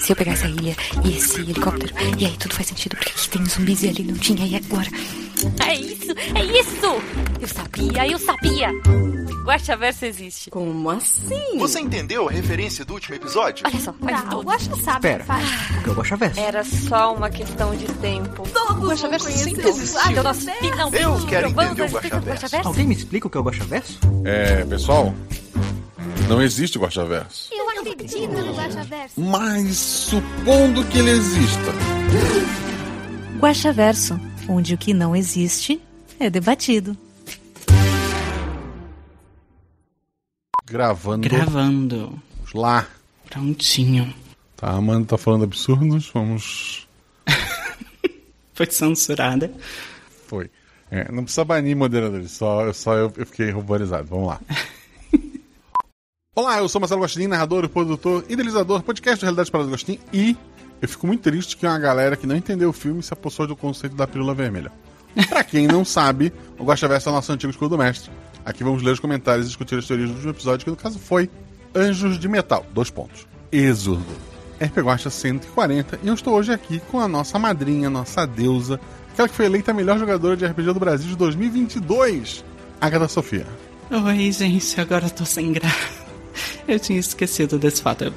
Se eu pegar essa ilha e esse helicóptero, e aí tudo faz sentido, porque aqui tem zumbis e ali não tinha, e agora? É isso, é isso! Eu sabia, eu sabia! Guaxaverso existe. Como assim? Você entendeu a referência do último episódio? Olha só, faz Não, tudo. o Guaxa sabe Pera. que faz. O que é o Guaxaverso? Era só uma questão de tempo. Todos vão Guaxaverso sempre existiu. o Então nós finalmente Eu quero entender o Guaxaverso. Alguém me explica o que é o Guaxaverso? É, pessoal, não existe Guaxaverso. Eu acredito no Guaxaverso. Mas supondo que ele exista. Guaxaverso, onde o que não existe é debatido. Gravando. Gravando. Vamos lá. Prontinho. Tá, a Amanda tá falando absurdos. Vamos. Foi censurada. Foi. É, não precisa banir moderadores, só, só eu, eu fiquei ruborizado. Vamos lá. Olá, eu sou Marcelo Gostin, narrador, produtor, idealizador, podcast da Realidade para Gostin e eu fico muito triste que uma galera que não entendeu o filme se apossou do conceito da pílula vermelha. Pra quem não sabe, o Gosta Verso é o nosso antigo escudo mestre. Aqui vamos ler os comentários e discutir as teorias do último episódio, que no caso foi Anjos de Metal. Dois pontos. Êxodo. RP Guacha 140 e eu estou hoje aqui com a nossa madrinha, nossa deusa, aquela que foi eleita a melhor jogadora de RPG do Brasil de 2022, Agatha Sofia. Oi, gente, agora eu tô sem graça. Eu tinha esquecido desse fato.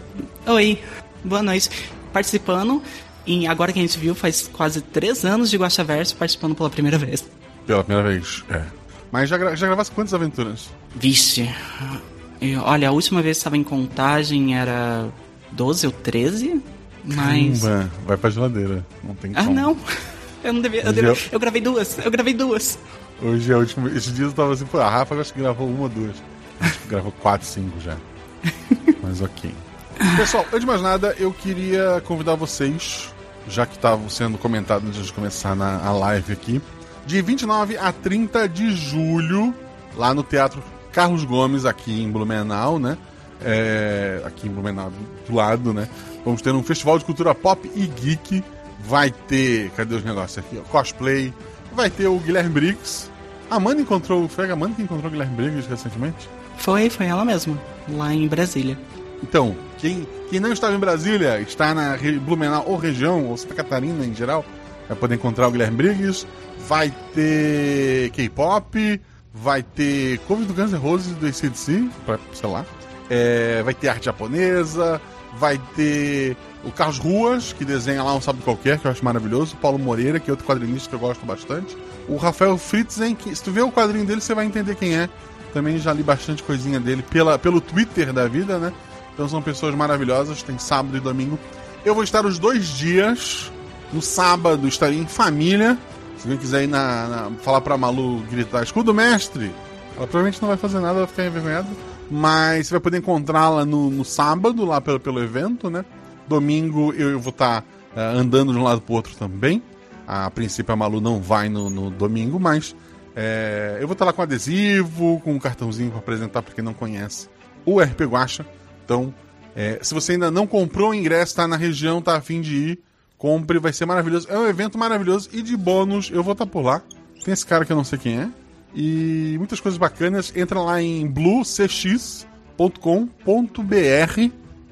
Oi, boa noite. Participando, e agora que a gente viu, faz quase três anos de Guaxaverso participando pela primeira vez. Pela primeira vez, é. Mas já, gra já gravasse quantas aventuras? Vixe, eu- olha, a última vez que estava em contagem era 12 ou 13, mas. Caramba, vai pra geladeira. Não tem Ah, como. não! Eu não devia. Eu, devia- eu- eu gravei duas, eu gravei duas. Hoje é a última. Esses dias eu tava assim, pô, a Rafa acho que gravou uma ou duas. Acho que gravou quatro, cinco já. Mas ok. Pessoal, antes de mais nada, eu queria convidar vocês, já que estavam sendo comentado antes de começar na a live aqui, de 29 a 30 de julho, lá no Teatro Carlos Gomes, aqui em Blumenau, né? É, aqui em Blumenau, do lado, né? Vamos ter um festival de cultura pop e geek. Vai ter. Cadê os negócios aqui? Cosplay. Vai ter o Guilherme Briggs. A Amanda encontrou. Foi a Amanda que encontrou o Guilherme Briggs recentemente? Foi, foi ela mesma, lá em Brasília. Então, quem, quem não estava em Brasília, está na Blumenau ou região, ou Santa Catarina em geral, vai poder encontrar o Guilherme Briggs. Vai ter K-pop, vai ter cover do Guns N' Roses do ACDC, sei lá. É, vai ter arte japonesa, vai ter o Carlos Ruas, que desenha lá um sábado qualquer, que eu acho maravilhoso. O Paulo Moreira, que é outro quadrinista que eu gosto bastante. O Rafael Fritzen, que se tu ver o quadrinho dele, você vai entender quem é. Também já li bastante coisinha dele pela, pelo Twitter da vida, né? Então são pessoas maravilhosas, tem sábado e domingo. Eu vou estar os dois dias. No sábado estarei em família. Se alguém quiser ir na, na- falar pra Malu gritar escudo mestre, ela provavelmente não vai fazer nada, vai ficar envergonhada. Mas você vai poder encontrá-la no, no sábado, lá pelo, pelo evento, né? Domingo eu, eu vou estar eh, andando de um lado pro outro também. A princípio a Malu não vai no, no domingo, mas eh, eu vou estar lá com adesivo, com um cartãozinho para apresentar para quem não conhece o RP Guacha. Então, eh, se você ainda não comprou o ingresso, tá na região, tá afim de ir, compre, vai ser maravilhoso. É um evento maravilhoso e de bônus eu vou estar por lá. Tem esse cara que eu não sei quem é. E muitas coisas bacanas. Entra lá em bluecx.com.br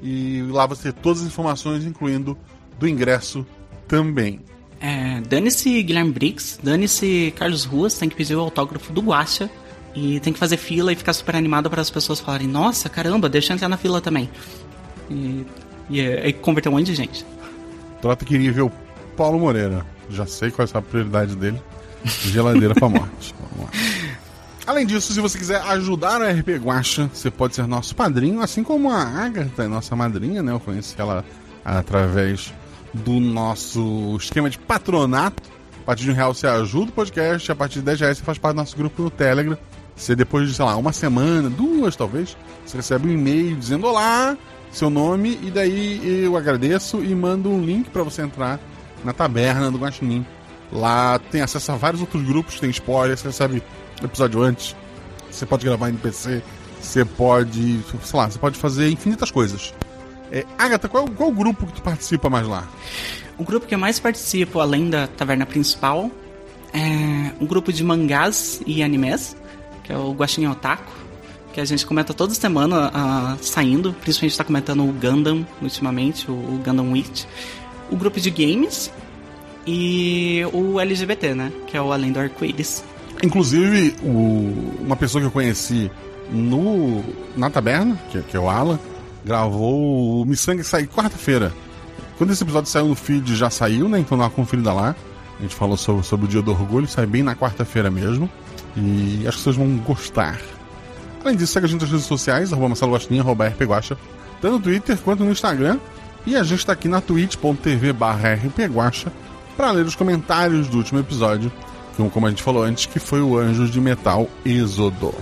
e lá você tem todas as informações, incluindo do ingresso também. É, dane-se Guilherme Briggs, dane-se Carlos Ruas, tem que pedir o autógrafo do Guacha e tem que fazer fila e ficar super animado para as pessoas falarem: Nossa, caramba, deixa eu entrar na fila também. E, e, é- converter um monte de gente. Trota queria ver o Paulo Moreira. Já sei qual é a prioridade dele. Geladeira pra morte. Além disso, se você quiser ajudar a RP Guacha, você pode ser nosso padrinho, assim como a Agatha é nossa madrinha, né? Eu conheci ela através do nosso esquema de patronato. A partir de um real você ajuda o podcast, a partir de 10 reais você faz parte do nosso grupo no Telegram. Você depois de, sei lá, uma semana, duas talvez, você recebe um e-mail dizendo olá, seu nome, e daí eu agradeço e mando um link para você entrar na taberna do Guaxinim. Lá tem acesso a vários outros grupos, tem spoiler, você recebe episódio antes, você pode gravar em PC, você pode, sei lá, você pode fazer infinitas coisas. É, Agatha, qual, qual o grupo que tu participa mais lá? O grupo que eu mais participo, além da taverna principal, é um grupo de mangás e animes, que é o Guaxinim Otaku. que a gente comenta toda semana ah, saindo, principalmente está comentando o Gundam ultimamente, o, o Gundam Witch, o grupo de games e o LGBT, né? Que é o Além do Arco-Íris. Inclusive, o- uma pessoa que eu conheci no na taberna, que, que é o Alan, gravou o Missangue sair quarta-feira. Quando esse episódio saiu no feed, já saiu, né? Então dá uma conferida lá. A gente falou sobre, sobre o Dia do Orgulho, sai bem na quarta-feira mesmo. E acho que vocês vão gostar. Além disso, segue a gente nas redes sociais, arroba Marcelo Guaxinim, arroba rpguacha, tanto no Twitter quanto no Instagram. E a gente está aqui na twitch.tv barra rpguacha para ler os comentários do último episódio, que, como a gente falou antes, que foi o Anjos de Metal Êxodo.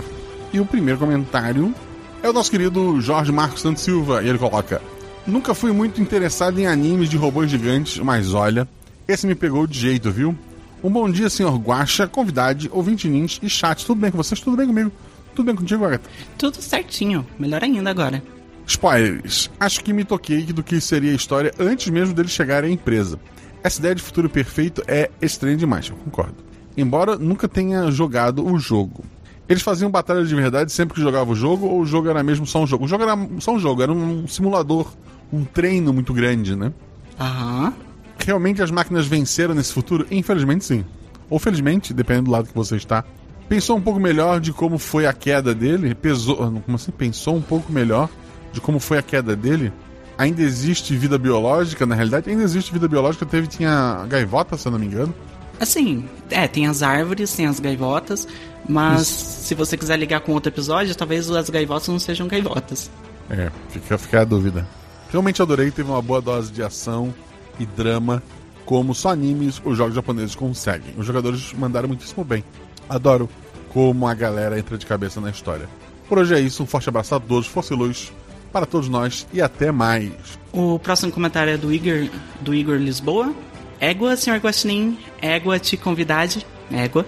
E o primeiro comentário é o nosso querido Jorge Marcos Santos Silva, e ele coloca: Nunca fui muito interessado em animes de robôs gigantes, mas olha, esse me pegou de jeito, viu? Um bom dia, senhor Guaxa, convidade, ouvinte nins e chat. Tudo bem com vocês? Tudo bem comigo? Tudo bem contigo, Agatha? Tudo certinho, melhor ainda agora. Spoilers. Acho que me toquei do que seria a história antes mesmo deles chegarem à empresa. Essa ideia de futuro perfeito é estranha demais, eu concordo. Embora nunca tenha jogado o jogo. Eles faziam batalha de verdade sempre que jogava o jogo, ou o jogo era mesmo só um jogo? O jogo era só um jogo, era um simulador, um treino muito grande, né? Aham. Realmente as máquinas venceram nesse futuro? Infelizmente sim. Ou felizmente, dependendo do lado que você está. Pensou um pouco melhor de como foi a queda dele? Pesou, como assim? Pensou um pouco melhor de como foi a queda dele? Ainda existe vida biológica, na realidade? Ainda existe vida biológica, teve, tinha gaivota, se eu não me engano. Assim, é, tem as árvores, tem as gaivotas, mas se você quiser ligar com outro episódio, talvez as gaivotas não sejam gaivotas. É, fica, fica a dúvida. Realmente adorei, teve uma boa dose de ação e drama, como só animes ou jogos japoneses conseguem. Os jogadores mandaram muitíssimo bem. Adoro como a galera entra de cabeça na história. Por hoje é isso, um forte abraço a todos, força e luz para todos nós e até mais. O próximo comentário é do Igor, do Igor Lisboa. Égua, senhor Guaxinim, égua te convidade, égua.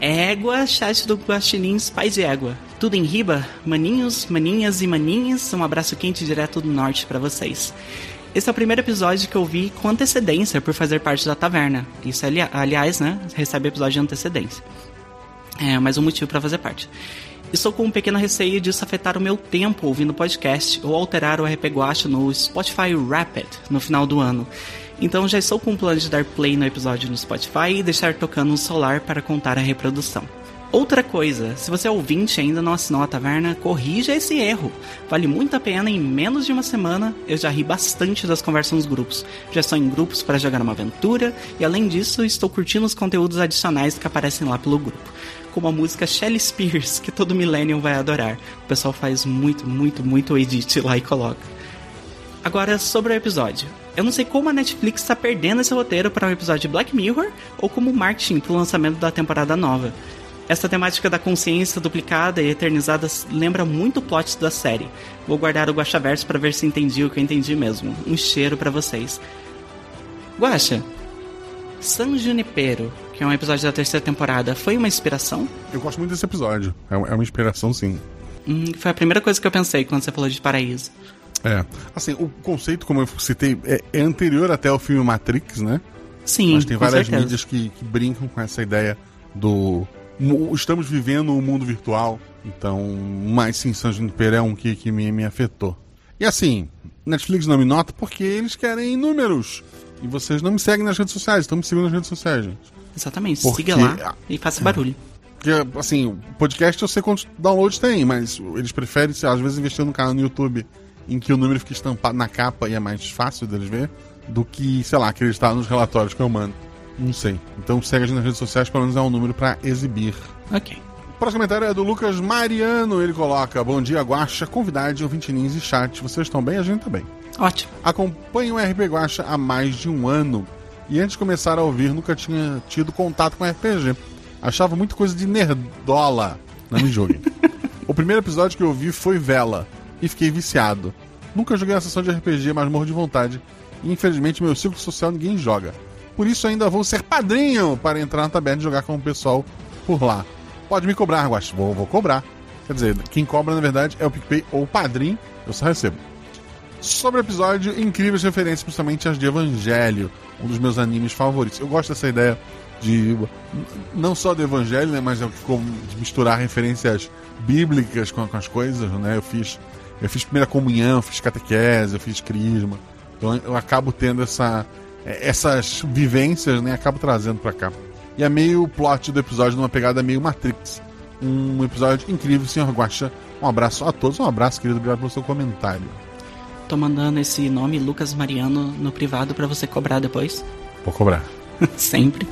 Égua, chat do Guaxinins, pais de égua. Tudo em riba, maninhos, maninhas e maninhas, um abraço quente direto do norte para vocês. Esse é o primeiro episódio que eu vi com antecedência por fazer parte da taverna. Isso, ali- aliás, né, recebe episódio de antecedência. É mais um motivo para fazer parte. Estou com um pequeno receio disso afetar o meu tempo ouvindo podcast ou alterar o RP Guacha no Spotify Rapid no final do ano. Então já estou com o plano de dar play no episódio no Spotify e deixar tocando no celular para contar a reprodução. Outra coisa, se você é ouvinte e ainda não assinou a taverna, corrija esse erro. Vale muito a pena, em menos de uma semana eu já ri bastante das conversas nos grupos. Já estou em grupos para jogar uma aventura e além disso estou curtindo os conteúdos adicionais que aparecem lá pelo grupo. Como a música Shelly Spears, que todo Millennium vai adorar. O pessoal faz muito, muito, muito edit lá e coloca. Agora, sobre o episódio. Eu não sei como a Netflix está perdendo esse roteiro para um episódio de Black Mirror ou como marketing para o lançamento da temporada nova. Essa temática da consciência duplicada e eternizada lembra muito o plot da série. Vou guardar o Guaxaverso para ver se entendi o que eu entendi mesmo. Um cheiro para vocês. Guaxa, San Junipero, que é um episódio da terceira temporada, foi uma inspiração? Eu gosto muito desse episódio. É, é uma inspiração, sim. Hum, foi a primeira coisa que eu pensei quando você falou de paraíso. É. Assim, o conceito, como eu citei, é, é anterior até ao filme Matrix, né? Sim, Mas tem várias certeza. mídias que, que brincam com essa ideia do. Estamos vivendo um mundo virtual. Então, mas sim, San Junipero é um que, que me, me afetou. E assim, Netflix não me nota porque eles querem números. E vocês não me seguem nas redes sociais, estão me seguindo nas redes sociais, gente. Exatamente, Porque- siga lá e faça barulho. Porque, assim, podcast eu sei quantos downloads tem, mas eles preferem, às vezes, investir no canal no YouTube em que o número fica estampado na capa e é mais fácil deles ver, do que, sei lá, acreditar nos relatórios que eu mando. Não sei. Então segue a gente nas redes sociais, pelo menos é um número pra exibir. Ok. O próximo comentário é do Lucas Mariano. Ele coloca: Bom dia, Guaxa, convidade, ouvintinins e chat. Vocês estão bem? A gente tá bem. Ótimo. Acompanho o RP Guacha há mais de um ano e antes de começar a ouvir nunca tinha tido contato com RPG. Achava muito coisa de nerdola. Não me julguem. o primeiro episódio que eu vi foi Vela e fiquei viciado. Nunca joguei uma sessão de RPG, mas morro de vontade. E infelizmente meu círculo social ninguém joga. Por isso ainda vou ser padrinho para entrar na taberna e jogar com o pessoal por lá. Pode me cobrar, Guacha. Vou, vou cobrar. Quer dizer, quem cobra na verdade é o PicPay ou o padrinho. Eu só recebo. Sobre o episódio, incríveis referências, principalmente as de Evangelho, um dos meus animes favoritos. Eu gosto dessa ideia de. não só do Evangelho, né, mas é de misturar referências bíblicas com, com as coisas, né? Eu fiz, eu fiz primeira comunhão, fiz catequese, eu fiz crisma. Então eu acabo tendo essa, é, essas vivências, né? Acabo trazendo para cá. E é meio plot do episódio numa pegada meio Matrix. Um episódio incrível, senhor Guaxa. Um abraço a todos, um abraço, querido. Obrigado pelo seu comentário. Tô mandando esse nome Lucas Mariano no privado para você cobrar depois. Vou cobrar. Sempre.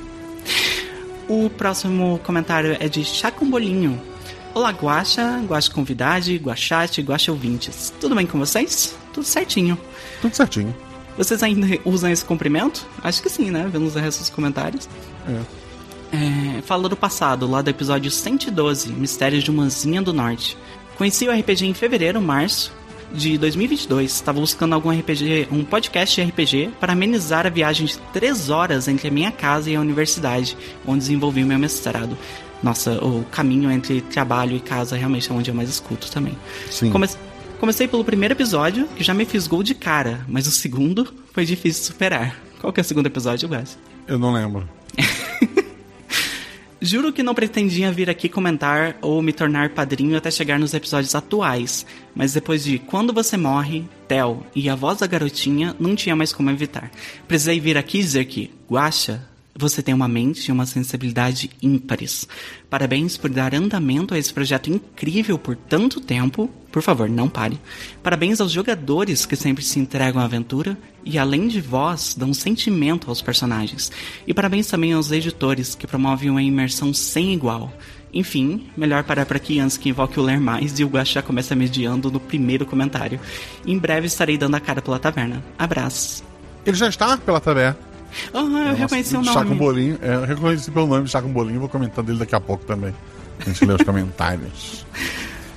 O próximo comentário é de Chá com Bolinho. Olá, Guaxa, Guaxa Convidade, Guaxate, Guaxa Ouvintes. Tudo bem com vocês? Tudo certinho. Tudo certinho. Vocês ainda usam esse cumprimento? Acho que sim, né? Vendo os restos dos comentários. É. É, fala do passado, lá do episódio 112, Mistérios de Manzinha do Norte. Conheci o RPG em fevereiro, março de 2022. Estava buscando algum RPG, um podcast de RPG para amenizar a viagem de três horas entre a minha casa e a universidade, onde desenvolvi meu mestrado. Nossa, o caminho entre trabalho e casa realmente é onde eu mais escuto também. Sim. Come- Comecei pelo primeiro episódio, que já me fisgou de cara, mas o segundo foi difícil de superar. Qual que é o segundo episódio, Wes? Eu não lembro. Juro que não pretendia vir aqui comentar ou me tornar padrinho até chegar nos episódios atuais, mas depois de Quando Você Morre, Tel e A Voz da Garotinha, não tinha mais como evitar. Precisei vir aqui dizer que, Guaxa, você tem uma mente e uma sensibilidade ímpares. Parabéns por dar andamento a esse projeto incrível por tanto tempo. Por favor, não pare. Parabéns aos jogadores que sempre se entregam à aventura e, além de voz, dão sentimento aos personagens. E parabéns também aos editores que promovem uma imersão sem igual. Enfim, melhor parar por aqui antes que invoque o Ler Mais e o Guaxa começa mediando no primeiro comentário. Em breve estarei dando a cara pela taverna. Abraços. Ele já está pela taberna. Ah, eu reconheci o Chá com nome. bolinho. É, eu reconheci pelo nome Chá com bolinho. Vou comentar dele daqui a pouco também. A gente lê os comentários.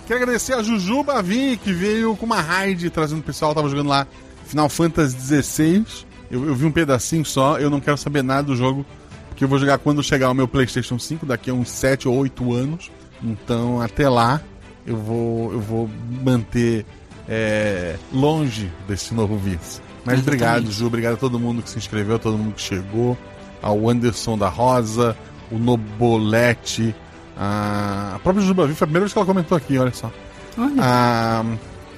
Quero agradecer a Juju Bavi, que veio com uma raid trazendo o pessoal. Tava jogando lá Final Fantasy XVI. Eu, eu vi um pedacinho só. Eu não quero saber nada do jogo. Porque eu vou jogar quando chegar o meu PlayStation 5, daqui a uns 7 ou 8 anos. Então, até lá, eu vou, eu vou manter é, longe desse novo vício. Mas Exatamente. obrigado, Ju. Obrigado a todo mundo que se inscreveu, a todo mundo que chegou. Ao Anderson da Rosa, o Nobolete, a, a própria Ju Bavi. Foi a primeira vez que ela comentou aqui, olha só. Olha, A,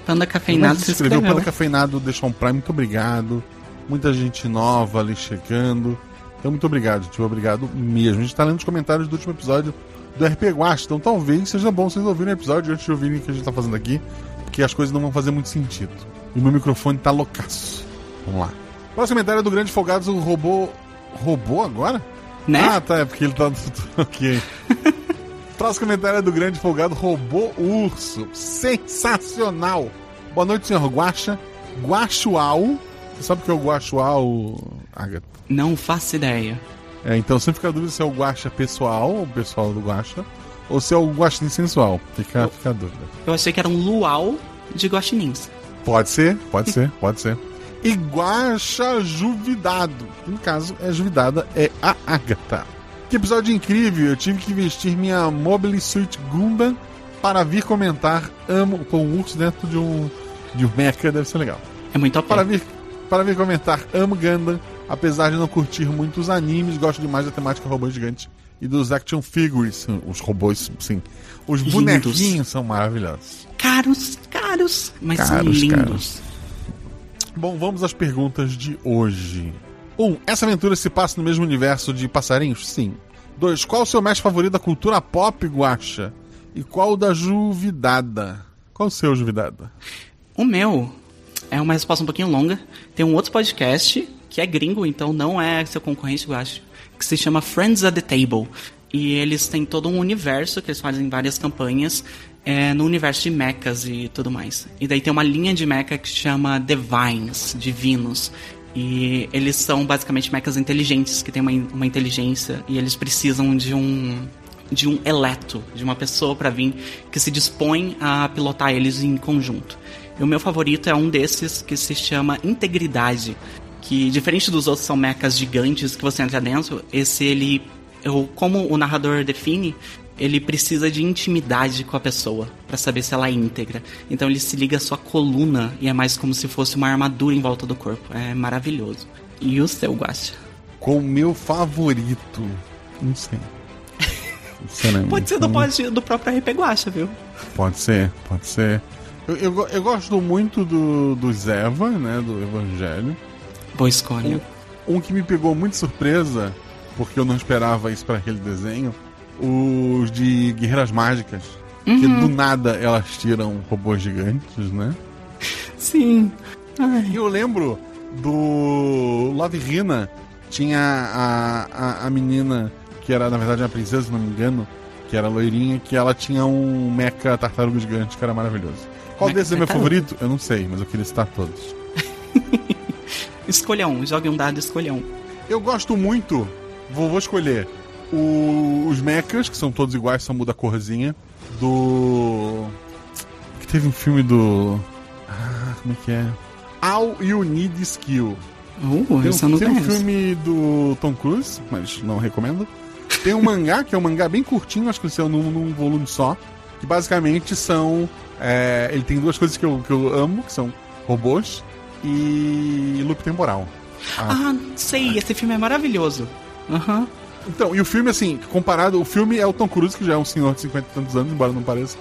Panda Cafeinado se inscreveu. Panda Cafeinado deixou um Prime, muito obrigado. Muita gente nova ali chegando. Então, muito obrigado, tio. Obrigado mesmo. A gente tá lendo os comentários do último episódio do RP Guacha. Então, talvez seja bom vocês ouvirem o episódio antes de ouvirem o que a gente tá fazendo aqui. Porque as coisas não vão fazer muito sentido. E o meu microfone tá loucaço. Vamos lá. Próximo comentário é do Grande Folgados, o robô. Robô agora? Né? Ah, tá, é porque ele tá no futuro. ok. Próximo comentário é do grande folgado Robô Urso. Sensacional. Boa noite, senhor Guaxa. Guaxual. Você sabe o que é o Guaxual, Agatha? Não faço ideia. É, então sempre fica a dúvida se é o Guaxa pessoal, o pessoal do Guaxa, ou se é o Guaxinim sensual. Fica, fica a dúvida. Eu achei que era um luau de guaxinins. Pode ser, pode ser, pode ser. Guaxa Juvidado. No caso, é Juvidada, é a Agatha. Que episódio incrível! Eu tive que vestir minha Mobile Suit Gundam para vir comentar. Amo com um urso dentro de um, de um mecha, deve ser legal. É muito OP. Para vir, para vir comentar, amo Gundam, apesar de não curtir muito os animes, gosto demais da temática robô gigante e dos action figures. Os robôs, sim. Os Lindos. bonequinhos são maravilhosos. Caros, caros, mas são Caros, lindos. caros. Bom, vamos às perguntas de hoje. 1. Um, essa aventura se passa no mesmo universo de passarinhos? Sim. 2. Qual o seu mestre favorito da cultura pop, Guacha? E qual o da Juvidada? Qual o seu, Juvidada? O meu é uma resposta um pouquinho longa. Tem um outro podcast que é gringo, então não é seu concorrente, eu acho, que se chama Friends at the Table. E eles têm todo um universo que eles fazem várias campanhas é, no universo de mechas e tudo mais. E daí tem uma linha de mecha que se chama Divines, Divinos. E eles são basicamente mechas inteligentes, que têm uma, uma inteligência e eles precisam de um de um eleto, de uma pessoa para vir que se dispõe a pilotar eles em conjunto. E o meu favorito é um desses que se chama Integridade, que diferente dos outros são mechas gigantes que você entra dentro, esse ele, eu, como o narrador define, ele precisa de intimidade com a pessoa para saber se ela é íntegra. Então ele se liga à sua coluna e é mais como se fosse uma armadura em volta do corpo. É maravilhoso. E o seu, Guacha? Com o meu favorito. Não sei. sinceramente. Pode ser do, Não- pode, do próprio RP Guacha, viu? Pode ser, pode ser. Eu, eu, eu gosto muito do, do Zeva, né? Do Evangelho. Boa escolha. Um que me pegou muito surpresa, porque eu não esperava isso para aquele desenho, os de Guerreiras Mágicas. Que do nada elas tiram robôs gigantes, né? Sim. Ai. E eu lembro do Love Hina, tinha a, a, a menina que era, na verdade, uma princesa, se não me engano, que era loirinha, que ela tinha um mecha tartaruga gigante, que era maravilhoso. Qual desses é meu favorito? Eu não sei, mas eu queria citar todos. Escolha um, jogue um dado, escolha um. Eu gosto muito, vou, vou escolher o- os mechas, que são todos iguais, só muda a corzinha, do... que teve um filme do... Ah, como é que é? All You Need Skill. Uh, Tem, um, tem um filme do Tom Cruise, mas não recomendo. Tem um mangá, que é um mangá bem curtinho, acho que ele saiu num, num volume só. Que basicamente são. é, ele tem duas coisas que eu, que eu amo, que são robôs e loop temporal. Ah, sei, esse filme é maravilhoso. Aham. Então, e o filme, assim, comparado, o filme é o Tom Cruise, que já é um senhor de 50 e tantos anos, embora não pareça.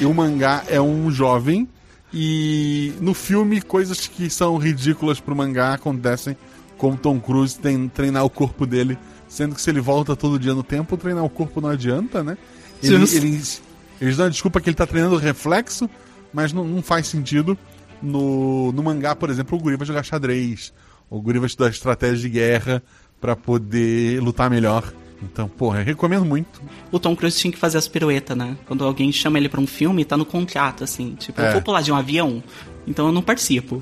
E o mangá é um jovem. E no filme, coisas que são ridículas pro mangá acontecem, como Tom Cruise tem, treinar o corpo dele, sendo que se ele volta todo dia no tempo, treinar o corpo não adianta, né? Ele, eles, eles dão a desculpa que ele tá treinando reflexo, mas não, não faz sentido. No, no mangá, por exemplo, o Guri vai jogar xadrez, o Guri vai estudar estratégia de guerra pra poder lutar melhor. Então, porra, eu recomendo muito. O Tom Cruise tinha que fazer as piruetas, né? Quando alguém chama ele pra um filme, tá no contrato, assim. Tipo, É. eu vou pular de um avião, então eu não participo.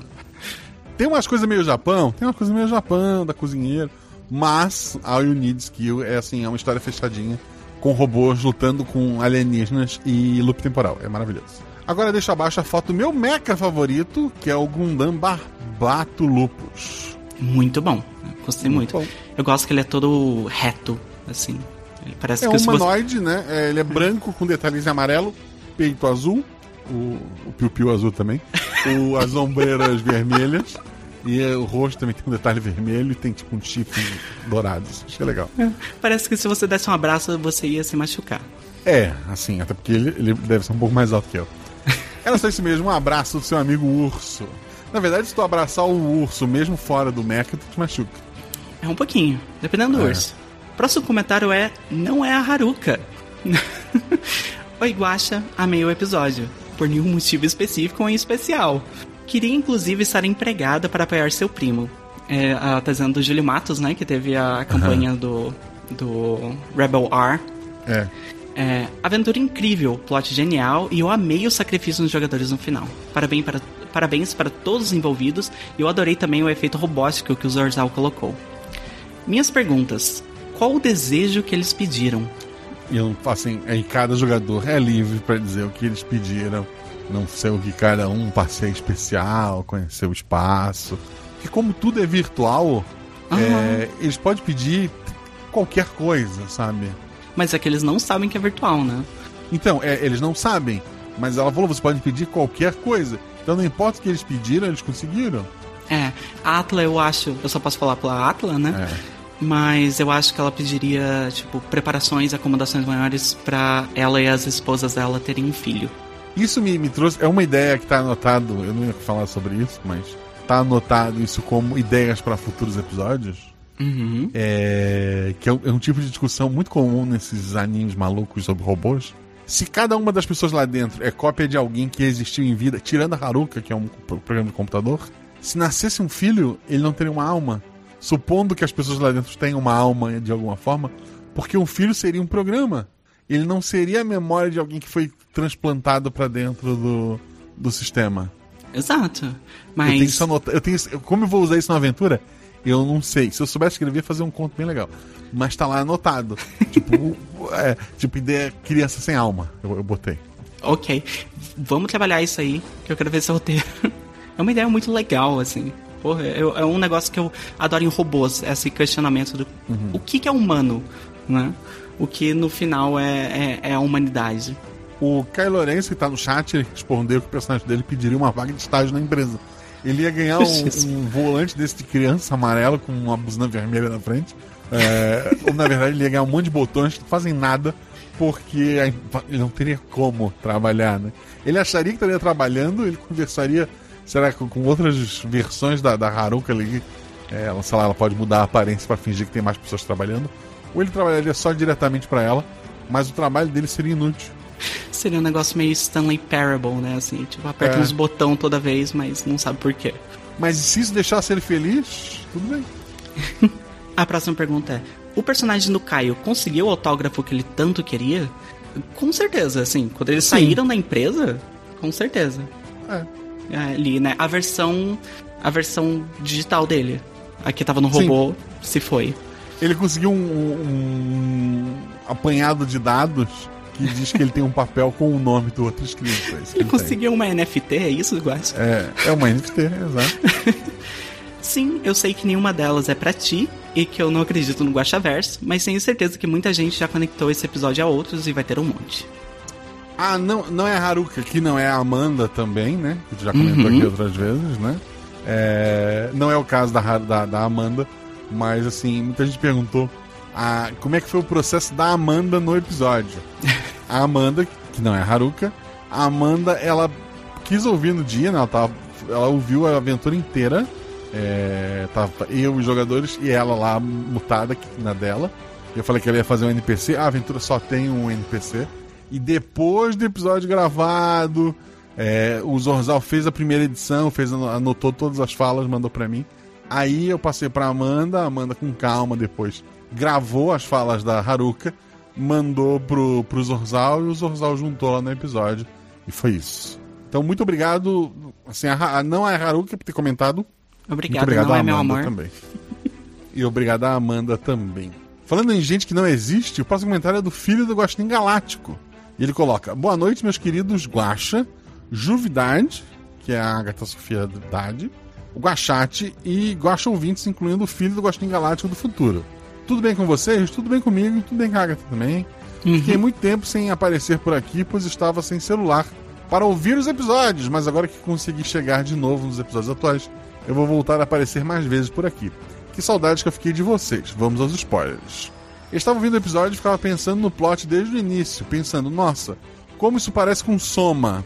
Tem umas coisas meio Japão, tem umas coisas meio Japão, da cozinheira. Mas All You Need Skill é assim, é uma história fechadinha, com robôs lutando com alienígenas e loop temporal. É maravilhoso. Agora deixa abaixo a foto do meu mecha favorito, que é o Gundam Barbato Lupus. Muito bom. Gostei muito. bom. Eu gosto que ele é todo reto, assim. Ele parece É que um se você... humanoide, né? É, ele é branco com detalhes em amarelo, peito azul, o, o piu-piu azul também, o, as ombreiras vermelhas, e é, o rosto também tem um detalhe vermelho e tem tipo um chifre dourado. Isso achei legal. Parece que se você desse um abraço, você ia se machucar. É, assim, até porque ele, ele deve ser um pouco mais alto que eu. Era só isso mesmo, um abraço do seu amigo urso. Na verdade, se tu abraçar o urso mesmo fora do mecha, tu te machuca. É um pouquinho, dependendo do É. urso. Próximo comentário é: Não é a Haruka. Oi, Guaxa, amei o episódio. Por nenhum motivo específico ou em especial. Queria inclusive estar empregada para apoiar seu primo. É, a dizendo do Júlio Matos, né? Que teve a campanha do, do Rebel R. É. É, aventura incrível, plot genial e eu amei o sacrifício dos jogadores no final. Parabéns para, parabéns para todos os envolvidos e eu adorei também o efeito robótico que o Zorzal colocou. Minhas perguntas: qual o desejo que eles pediram? Eu, assim, aí cada jogador é livre pra dizer o que eles pediram. Não sei o que cada um, passeio especial, conhecer o espaço. Porque como tudo é virtual, é, eles podem pedir qualquer coisa, sabe? Mas é que eles não sabem que é virtual, né? Então, é, eles não sabem. Mas ela falou, você pode pedir qualquer coisa. Então não importa o que eles pediram, eles conseguiram. É, a Atla eu acho, eu só posso falar pela Atla, né? É. Mas eu acho que ela pediria, tipo, preparações, acomodações maiores pra ela e as esposas dela terem um filho. Isso me, me trouxe. É uma ideia que tá anotado. Eu não ia falar sobre isso, mas tá anotado isso como ideias para futuros episódios. Uhum. É, que é um, é um tipo de discussão muito comum nesses animes malucos sobre robôs. Se cada uma das pessoas lá dentro é cópia de alguém que existiu em vida, tirando a Haruka, que é um pro- programa de computador, se nascesse um filho, ele não teria uma alma. Supondo que as pessoas lá dentro tenham uma alma de alguma forma, porque um filho seria um programa. Ele não seria a memória de alguém que foi transplantado para dentro do, do sistema. Exato. Eu tenho Mas. isso anotado. Eu tenho como eu vou usar isso na aventura? Eu não sei. Se eu soubesse escrever, ia fazer um conto bem legal. Mas tá lá anotado. tipo, é, tipo, ideia criança sem alma. Eu, eu botei. Ok, vamos trabalhar isso aí, que eu quero ver esse roteiro. É uma ideia muito legal, assim. Porra, eu- é um negócio que eu adoro em robôs, esse questionamento do o que, que é humano, né? O que no final é, é, é a humanidade. O Kai Lourenço, que tá no chat, respondeu que o personagem dele pediria uma vaga de estágio na empresa. Ele ia ganhar um, um volante desse de criança amarelo com uma buzina vermelha na frente. É, ou na verdade ele ia ganhar um monte de botões que não fazem nada. porque ele não teria como trabalhar, né? Ele acharia que estaria trabalhando, ele conversaria, será com, com outras versões da, da Haruka ali. É, ela, sei lá, ela pode mudar a aparência pra fingir que tem mais pessoas trabalhando. Ou ele trabalharia só diretamente pra ela, mas o trabalho dele seria inútil. Seria um negócio meio Stanley Parable, né? Assim, tipo, aperta É. uns botão toda vez, mas não sabe por quê. Mas se isso deixasse ele feliz, tudo bem. A próxima pergunta é: o personagem do Caio conseguiu o autógrafo que ele tanto queria? Com certeza, assim. Quando eles saíram da empresa, com certeza. É. É, ali, né? A versão. A versão digital dele. A que tava no Sim. robô se foi. Ele conseguiu um, um apanhado de dados que diz que ele tem um papel com o nome do outro escrito. É Ele ele tem. conseguiu uma NFT, é isso, Guax? É, é uma NFT, exato. Sim, eu sei que nenhuma delas é pra ti e que eu não acredito no Guaxaverso, mas tenho certeza que muita gente já conectou esse episódio a outros e vai ter um monte. Ah, não, não é a Haruka, que não é a Amanda também, né? Que tu já comentou Uhum. aqui outras vezes, né? É, não é o caso da, da, da Amanda, mas assim, muita gente perguntou ah, como é que foi o processo da Amanda no episódio. A Amanda, que não é a Haruka, a Amanda, ela quis ouvir no dia, né? Ela, tava, ela ouviu a aventura inteira. É, tava eu, os jogadores, e ela lá mutada na dela. Eu falei que ela ia fazer um NPC. A aventura só tem um NPC. E depois do episódio gravado, é, o Zorzal fez a primeira edição, fez, anotou todas as falas, mandou pra mim. Aí eu passei pra Amanda, a Amanda com calma depois gravou as falas da Haruka, mandou pro, pro Zorzal e o Zorzal juntou lá no episódio. E foi isso. Então, muito obrigado. Assim, a, Ha- não é a Haruka por ter comentado. Obrigado, muito obrigado não a é meu Amanda amor. também. E obrigado a Amanda também. Falando em gente que não existe, o próximo comentário é do filho do Guaxinim Galáctico. E ele coloca: Boa noite, meus queridos Guaxa, Juvidade, que é a Agatha Sofia Dade, o Guachate e Guaxa ouvintes, incluindo o filho do Guaxinim Galáctico do futuro. Tudo bem com vocês? Tudo bem comigo? Tudo bem com a Agatha também? Fiquei muito tempo sem aparecer por aqui, pois estava sem celular para ouvir os episódios, mas agora que consegui chegar de novo nos episódios atuais, eu vou voltar a aparecer mais vezes por aqui. Que saudades que eu fiquei de vocês. Vamos aos spoilers. Eu estava ouvindo o episódio e ficava pensando no plot desde o início, pensando, nossa, como isso parece com Soma.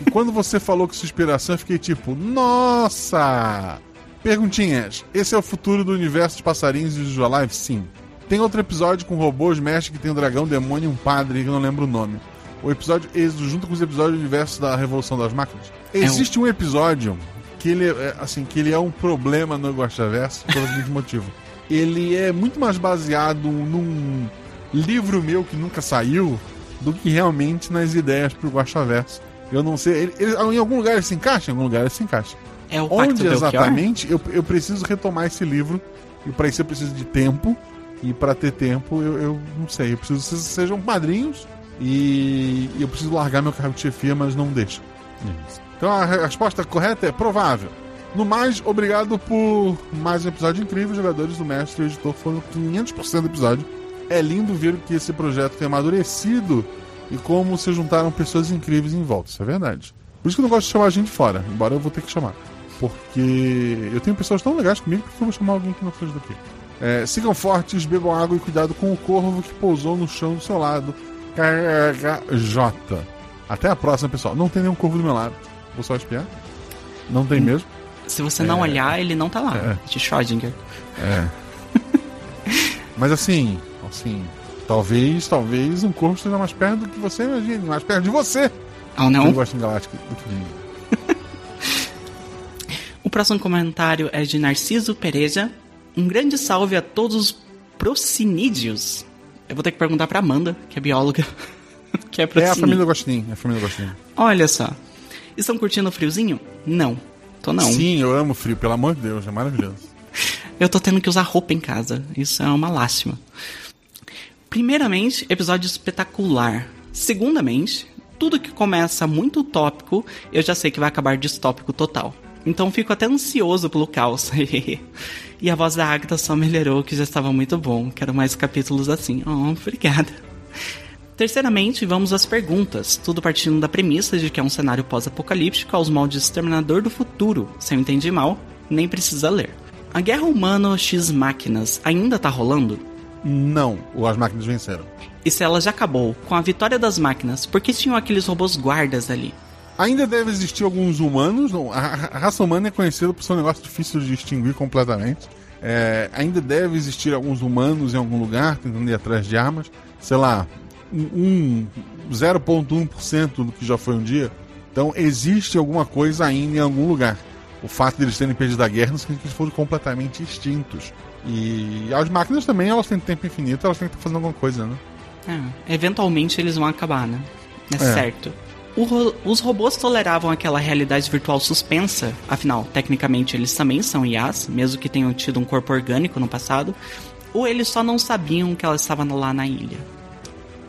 E quando você falou que sua inspiração, eu fiquei tipo, nossa! Perguntinhas: esse é o futuro do universo dos passarinhos e do Juju Alive? Sim. Tem outro episódio com robôs, mestre que tem um dragão, demônio e um padre que eu não lembro o nome. O episódio Êxodo junto com os episódios do universo da Revolução das Máquinas. Existe um episódio que ele é assim, que ele é um problema no Guaxaverso por seguinte motivo. Ele é muito mais baseado num livro meu que nunca saiu do que realmente nas ideias pro Guaxaverso. Eu não sei, ele, ele- em algum lugar ele se encaixa, em algum lugar ele se encaixa. É o Onde exatamente eu, eu preciso retomar esse livro e para isso eu preciso de tempo e para ter tempo eu, eu não sei, eu preciso que vocês sejam padrinhos e, eu preciso largar meu cargo de chefia, mas não deixa. Então a re- resposta correta é provável. No mais, obrigado por mais um episódio incrível. Os jogadores do mestre e o editor foram 500% do episódio. É lindo ver que esse projeto tem amadurecido e como se juntaram pessoas incríveis em volta. Isso é verdade. Por isso que eu não gosto de chamar a gente fora, embora eu vou ter que chamar. Porque eu tenho pessoas tão legais comigo que eu vou chamar alguém que não seja daqui. É, sigam fortes, bebam água e cuidado com o corvo que pousou no chão do seu lado. KJ. Até a próxima, pessoal. Não tem nenhum corvo do meu lado. Vou só espiar. Não tem mesmo. Se você não É. olhar, ele não tá lá. É. De Schrödinger. É. Mas assim, assim, talvez, talvez um corvo esteja mais perto do que você imagine, mais perto de você. Ah, não? Eu gosto de Galáctica do que. O próximo comentário é de Narciso Pereja. Um grande salve a todos os procinídeos. Eu vou ter que perguntar pra Amanda, que é bióloga. que é É a família Gostinho, é a família Gostinho. Olha só. Estão curtindo o friozinho? Não. Tô não. Sim, eu amo frio, pelo amor de Deus, é maravilhoso. Eu tô tendo que usar roupa em casa. Isso é uma lástima. Primeiramente, episódio espetacular. Segundamente, tudo que começa muito utópico, eu já sei que vai acabar distópico total. Então fico até ansioso pelo caos. e a voz da Agatha só melhorou, que já estava muito bom. Quero mais capítulos assim. Oh, obrigada. Terceiramente, vamos às perguntas, tudo partindo da premissa de que é um cenário pós-apocalíptico aos moldes de Exterminador do Futuro. Se eu entendi mal, nem precisa ler. A guerra humano X máquinas ainda tá rolando? Não, as máquinas venceram. E se ela já acabou com a vitória das máquinas, por que tinham aqueles robôs guardas ali? Ainda deve existir alguns humanos. A raça humana é conhecida por ser um negócio difícil de distinguir completamente. É, ainda deve existir alguns humanos em algum lugar tentando ir atrás de armas. Sei lá, um, um 0,1% do que já foi um dia. Então existe alguma coisa ainda em algum lugar. O fato de eles terem perdido a guerra não significa que eles foram completamente extintos. E as máquinas também, elas têm tempo infinito, elas têm que estar fazendo alguma coisa, né? É, eventualmente eles vão acabar, né? É, É. certo. Ro- os robôs toleravam aquela realidade virtual suspensa, afinal, tecnicamente eles também são IAs, mesmo que tenham tido um corpo orgânico no passado, ou eles só não sabiam que ela estava lá na ilha?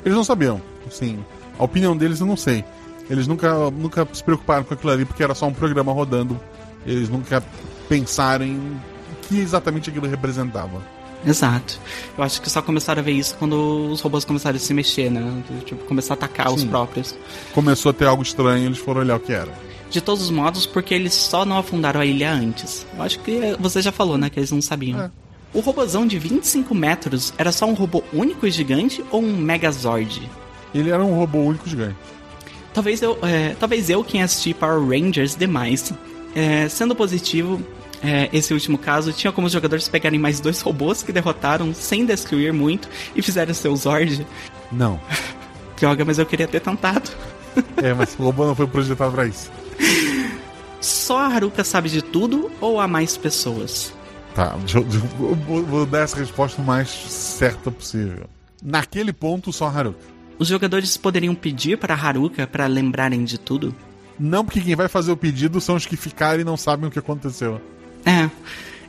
Eles não sabiam. Assim, a opinião deles eu não sei. Eles nunca, nunca se preocuparam com aquilo ali porque era só um programa rodando. Eles nunca pensaram em o que exatamente aquilo representava. Exato. Eu acho que só começaram a ver isso quando os robôs começaram a se mexer, né? Tipo, começar a atacar os Sim. próprios. Começou a ter algo estranho, eles foram olhar o que era. De todos os modos, porque eles só não afundaram a ilha antes. Eu acho que você já falou, né? Que eles não sabiam. É. O robôzão de 25 metros era só um robô único e gigante ou um Megazord? Ele era um robô único gigante. Talvez eu, é, talvez eu quem assisti Power Rangers demais. É, sendo positivo, é, esse último caso tinha como os jogadores pegarem mais dois robôs que derrotaram sem destruir muito e fizeram seu Zord. Não. Droga, mas eu queria ter tentado. É, mas o robô não foi projetado pra isso. Só a Haruka sabe de tudo ou há mais pessoas? Tá, vou, dar essa resposta o mais certa possível. Naquele ponto, só Haruka. Os jogadores poderiam pedir para Haruka para lembrarem de tudo? Não porque quem vai fazer o pedido são os que ficaram e não sabem o que aconteceu. É.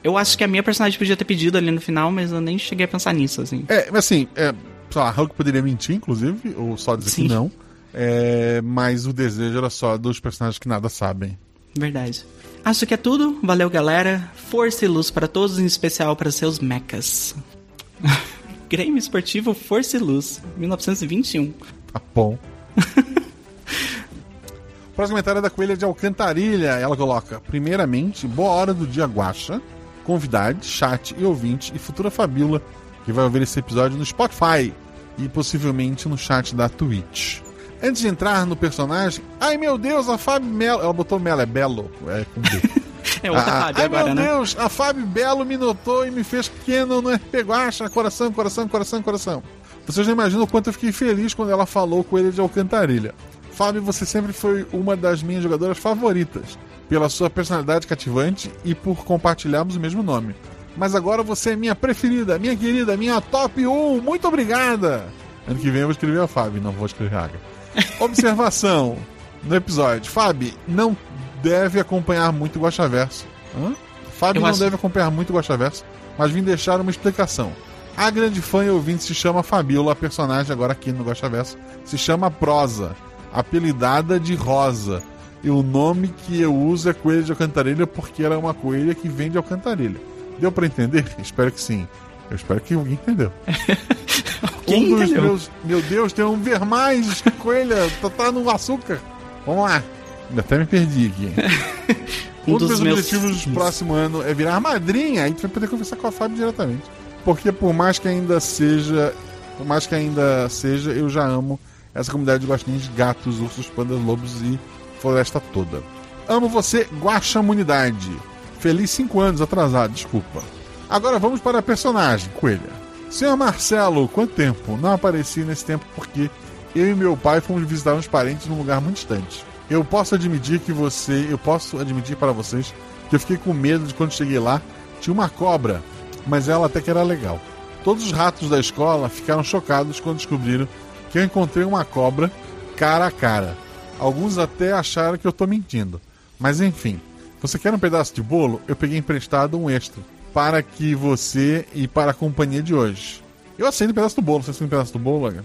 Eu acho que a minha personagem podia ter pedido ali no final, mas eu nem cheguei a pensar nisso, assim. É, mas assim, é, sei lá, a Hulk poderia mentir, inclusive, ou só dizer Sim. que não. É, mas o desejo era só dos personagens que nada sabem. Verdade. Acho que é tudo. Valeu, galera. Força e luz para todos, em especial para seus mechas. Grêmio Esportivo Força e Luz, 1921. Tá bom. Próximo comentário é da Coelha de Alcantarilha. Ela coloca: Primeiramente, boa hora do dia guacha, convidade, chat e ouvinte e futura Fabíola, que vai ouvir esse episódio no Spotify e possivelmente no chat da Twitch. Antes de entrar no personagem, ai meu Deus, a Fábio Melo. Ela botou Melo, é Belo, é com B. É outra Ah, Fábio ai agora, meu né? Deus, a Fábio Belo me notou e me fez pequeno no RP Guacha. Coração, coração, coração, coração. Vocês não imaginam o quanto eu fiquei feliz quando ela falou com ele de Alcantarilha. Fábio, você sempre foi uma das minhas jogadoras favoritas, pela sua personalidade cativante e por compartilharmos o mesmo nome. Mas agora você é minha preferida, minha querida, minha top 1. Muito obrigada! Ano que vem eu vou escrever a Fábio, não vou escrever a Aga. Observação no episódio. Fábio não deve acompanhar muito o Guaxaverso. Hã? Fábio não acho- deve acompanhar muito o Guaxaverso, mas vim deixar uma explicação. A grande fã e ouvinte se chama Fabiola, a personagem agora aqui no Guaxaverso se chama Prosa, apelidada de Rosa. E o nome que eu uso é Coelho de Alcantarilha porque ela é uma coelha que vende alcantarilha. Deu pra entender? Espero que sim. Eu espero que alguém entendeu. Quem um entendeu? meus. Meu Deus, tem um ver mais, que coelha, tá, tá no açúcar. Vamos lá. Ainda até me perdi aqui. Um Um dos dos meus meus- objetivos do próximo ano é virar madrinha. Aí tu vai poder conversar com a Fábio diretamente. Porque por mais que ainda seja. Por mais que ainda seja, eu já amo essa comunidade de guaxinins, gatos, ursos, pandas, lobos e floresta toda. Amo você, Guaxamunidade. Feliz 5 anos atrasado, desculpa. Agora vamos para a personagem, Coelha. Senhor Marcelo, quanto tempo? Não apareci nesse tempo porque eu e meu pai fomos visitar uns parentes num lugar muito distante. Eu posso admitir que você. Eu posso admitir para vocês que eu fiquei com medo de quando cheguei lá. Tinha uma cobra, mas ela até que era legal. Todos os ratos da escola ficaram chocados quando descobriram que eu encontrei uma cobra cara a cara. Alguns até acharam que eu tô mentindo. Mas enfim, você quer um pedaço de bolo? Eu peguei emprestado um extra. Para que você e para a companhia de hoje. Eu aceito um pedaço do bolo. Você aceita um pedaço do bolo, Laga?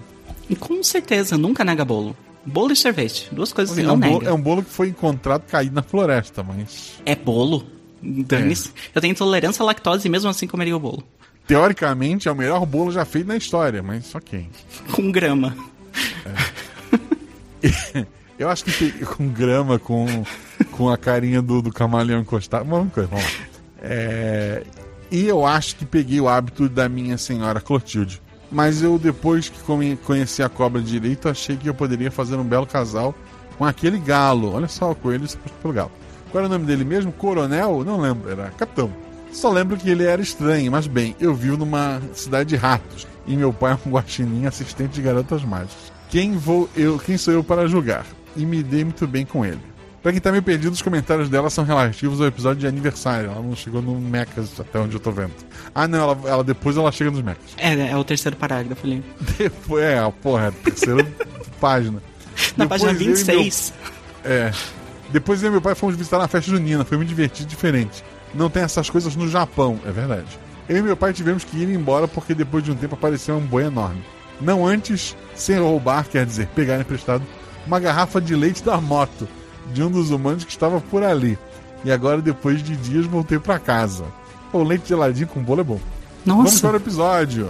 Com certeza, nunca nega bolo. Bolo e sorvete, duas coisas que É não um, nega. bolo, é um bolo que foi encontrado caído na floresta, mas É bolo? Dane-se. Eu tenho intolerância à lactose e mesmo assim comeria o bolo. teoricamente é o melhor bolo já feito na história, mas ok. Com grama. Eu acho que com grama, com, com a carinha do, do camaleão encostado. Vamos, vamos lá. É, e eu acho que peguei o hábito da minha senhora Clotilde. Mas eu, depois que conheci a cobra direito, achei que eu poderia fazer um belo casal com aquele galo. Olha só, o coelho pelo galo. Qual era o nome dele mesmo? Coronel? Não lembro, era capitão. Só lembro que ele era estranho, mas bem, eu vivo numa cidade de ratos e meu pai é um guaxinim assistente de garotas mágicas. Quem vou eu, quem sou eu para julgar? E me dei muito bem com ele. Pra quem tá meio perdido, os comentários dela são relativos ao episódio de aniversário. Ela não chegou no Mechas até onde eu tô vendo. Ah, não, ela, ela- depois ela chega nos Mechas. É, é o terceiro parágrafo ali. Depois, é, porra, é a terceira página. Na Depois página eu e meu- 26. É. Depois eu e meu pai fomos visitar na festa junina. Foi muito divertido e diferente. Não tem essas coisas no Japão, é verdade. Eu e meu pai tivemos que ir embora porque depois de um tempo apareceu um boi enorme. Não antes, sem roubar, quer dizer, pegar emprestado, uma garrafa de leite da moto de um dos humanos que estava por ali. E agora, depois de dias, voltei pra casa. Pô, leite geladinho com bolo é bom. Vamos Nossa. para o episódio.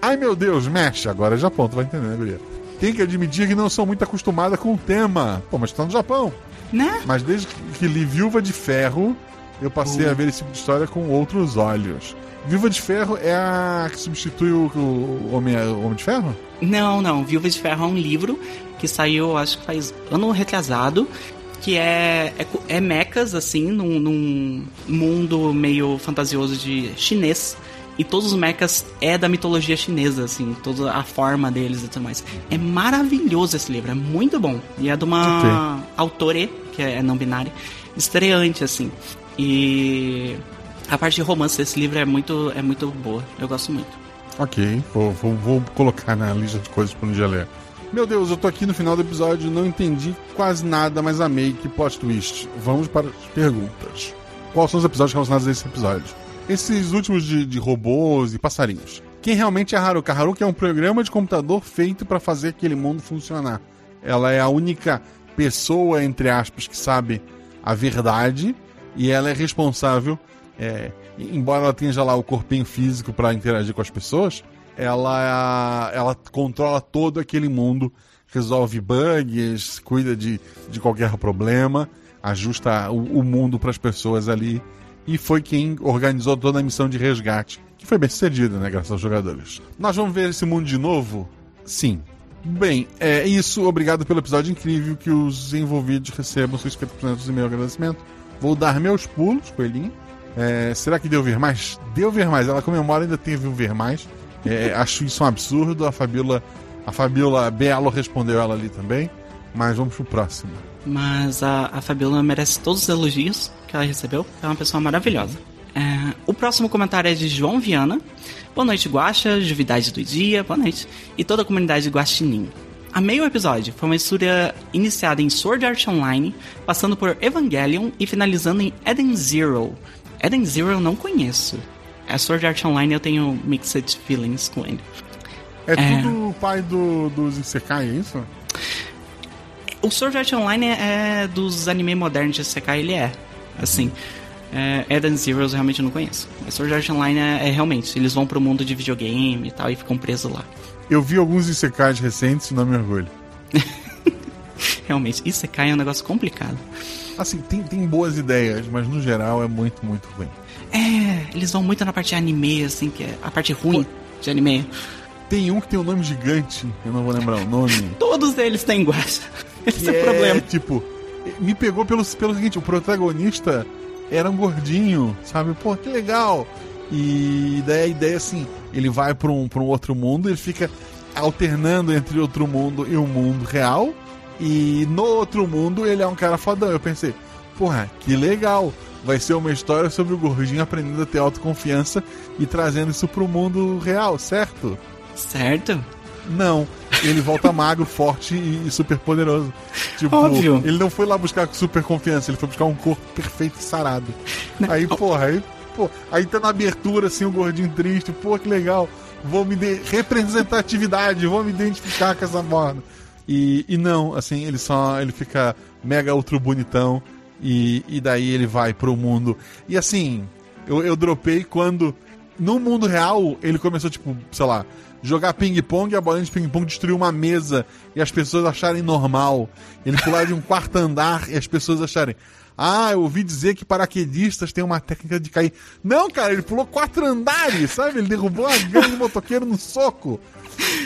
Ai meu Deus, mexe. Agora é Japão, tu vai entender, né, guria? Tem que admitir que não sou muito acostumada com o tema. Pô, mas tá no Japão. Né? Mas desde que li Viúva de Ferro, eu passei a ver esse tipo de história com outros olhos. Viúva de Ferro é a que substitui o, o Homem, o Homem de Ferro? Não, não. Viúva de Ferro é um livro que saiu, acho que faz ano retrasado, que é, é, é mechas, assim, num, num mundo meio fantasioso de chinês. E todos os mechas é da mitologia chinesa, assim, toda a forma deles e tudo mais. É maravilhoso esse livro, é muito bom. E é de uma autore, que é não binária, estreante, assim. E a parte de romance desse livro é muito, é muito boa. Eu gosto muito. Ok, vou, vou- vou colocar na lista de coisas pra um dia ler. Meu Deus, eu tô aqui no final do episódio, não entendi quase nada, mas amei que plot twist. Vamos para as perguntas. Quais são os episódios relacionados a esse episódio? Esses últimos de, de robôs e passarinhos. Quem realmente é Haruka? Haruka é um programa de computador feito para fazer aquele mundo funcionar. Ela é a única pessoa, entre aspas, que sabe a verdade e ela é responsável é, embora ela tenha já lá o corpinho físico para interagir com as pessoas, ela, ela controla todo aquele mundo, resolve bugs, cuida de, de qualquer problema, ajusta o, o mundo para as pessoas ali. E foi quem organizou toda a missão de resgate, que foi bem sucedida, né, graças aos jogadores. Nós vamos ver esse mundo de novo? Sim. Bem, é isso. Obrigado pelo episódio incrível. Que os envolvidos recebam seus 50% do meu agradecimento. Vou dar meus pulos, coelhinho. É, será que deu ver mais? Deu ver mais. Ela comemora ainda teve o ver mais. É, acho isso um absurdo. A Fabiola, a Fabiola Belo respondeu ela ali também. Mas vamos pro próximo. Mas a, a Fabiola merece todos os elogios que ela recebeu. É uma pessoa maravilhosa. É, o próximo comentário é de João Viana. Boa noite, Guaxa, Juvidade do Dia, boa noite. E toda a comunidade Guaxinim. Amei o episódio. Foi uma história iniciada em Sword Art Online, passando por Evangelion e finalizando em Eden Zero. Eden Zero eu não conheço. A Sword Art Online eu tenho mixed feelings com ele. É, É. tudo o pai do, dos Isekai, é isso? O Sword Art Online é, é dos anime modernos de Sekai, ele é. Assim. É, Eden Zeros eu realmente não conheço. Mas Sword Art Online é, é realmente. Eles vão pro mundo de videogame e tal e ficam presos lá. Eu vi alguns Isekais recentes e não me orgulho. Realmente. E Sekai é um negócio complicado. Assim, tem, tem boas ideias, mas no geral é muito, muito ruim. É, eles vão muito na parte de anime, assim, que é a parte ruim de anime. Tem um que tem um nome gigante, eu não vou lembrar o nome. Todos eles têm guacha. Esse que é o problema. Tipo, me pegou pelo, pelo seguinte: o protagonista era um gordinho, sabe? Pô, que legal. E daí a ideia é assim: ele vai pra um, pra um outro mundo, ele fica alternando entre outro mundo e o mundo real. E no outro mundo ele é um cara fodão. Eu pensei, porra, que legal. Vai ser uma história sobre o gordinho aprendendo a ter autoconfiança e trazendo isso pro mundo real, certo? Certo? Não, ele volta magro, forte e, super poderoso. Tipo, Óbvio. ele não foi lá buscar super confiança, ele foi buscar um corpo perfeito e sarado. Aí, porra, aí, pô, aí tá na abertura assim, o gordinho triste, pô, que legal. Vou me de... representatividade, vou me identificar com essa borda. E, e não, assim, ele só ele fica mega ultra bonitão e, e daí ele vai pro mundo. E assim, eu, eu dropei quando no mundo real ele começou, tipo, sei lá, jogar ping-pong e a bolinha de ping-pong destruiu uma mesa e as pessoas acharem normal. Ele pular de um quarto andar e as pessoas acharem, Ah, eu ouvi dizer que paraquedistas têm uma técnica de cair. Não, cara, ele pulou quatro andares, sabe? Ele derrubou a gangue de motoqueiro no soco.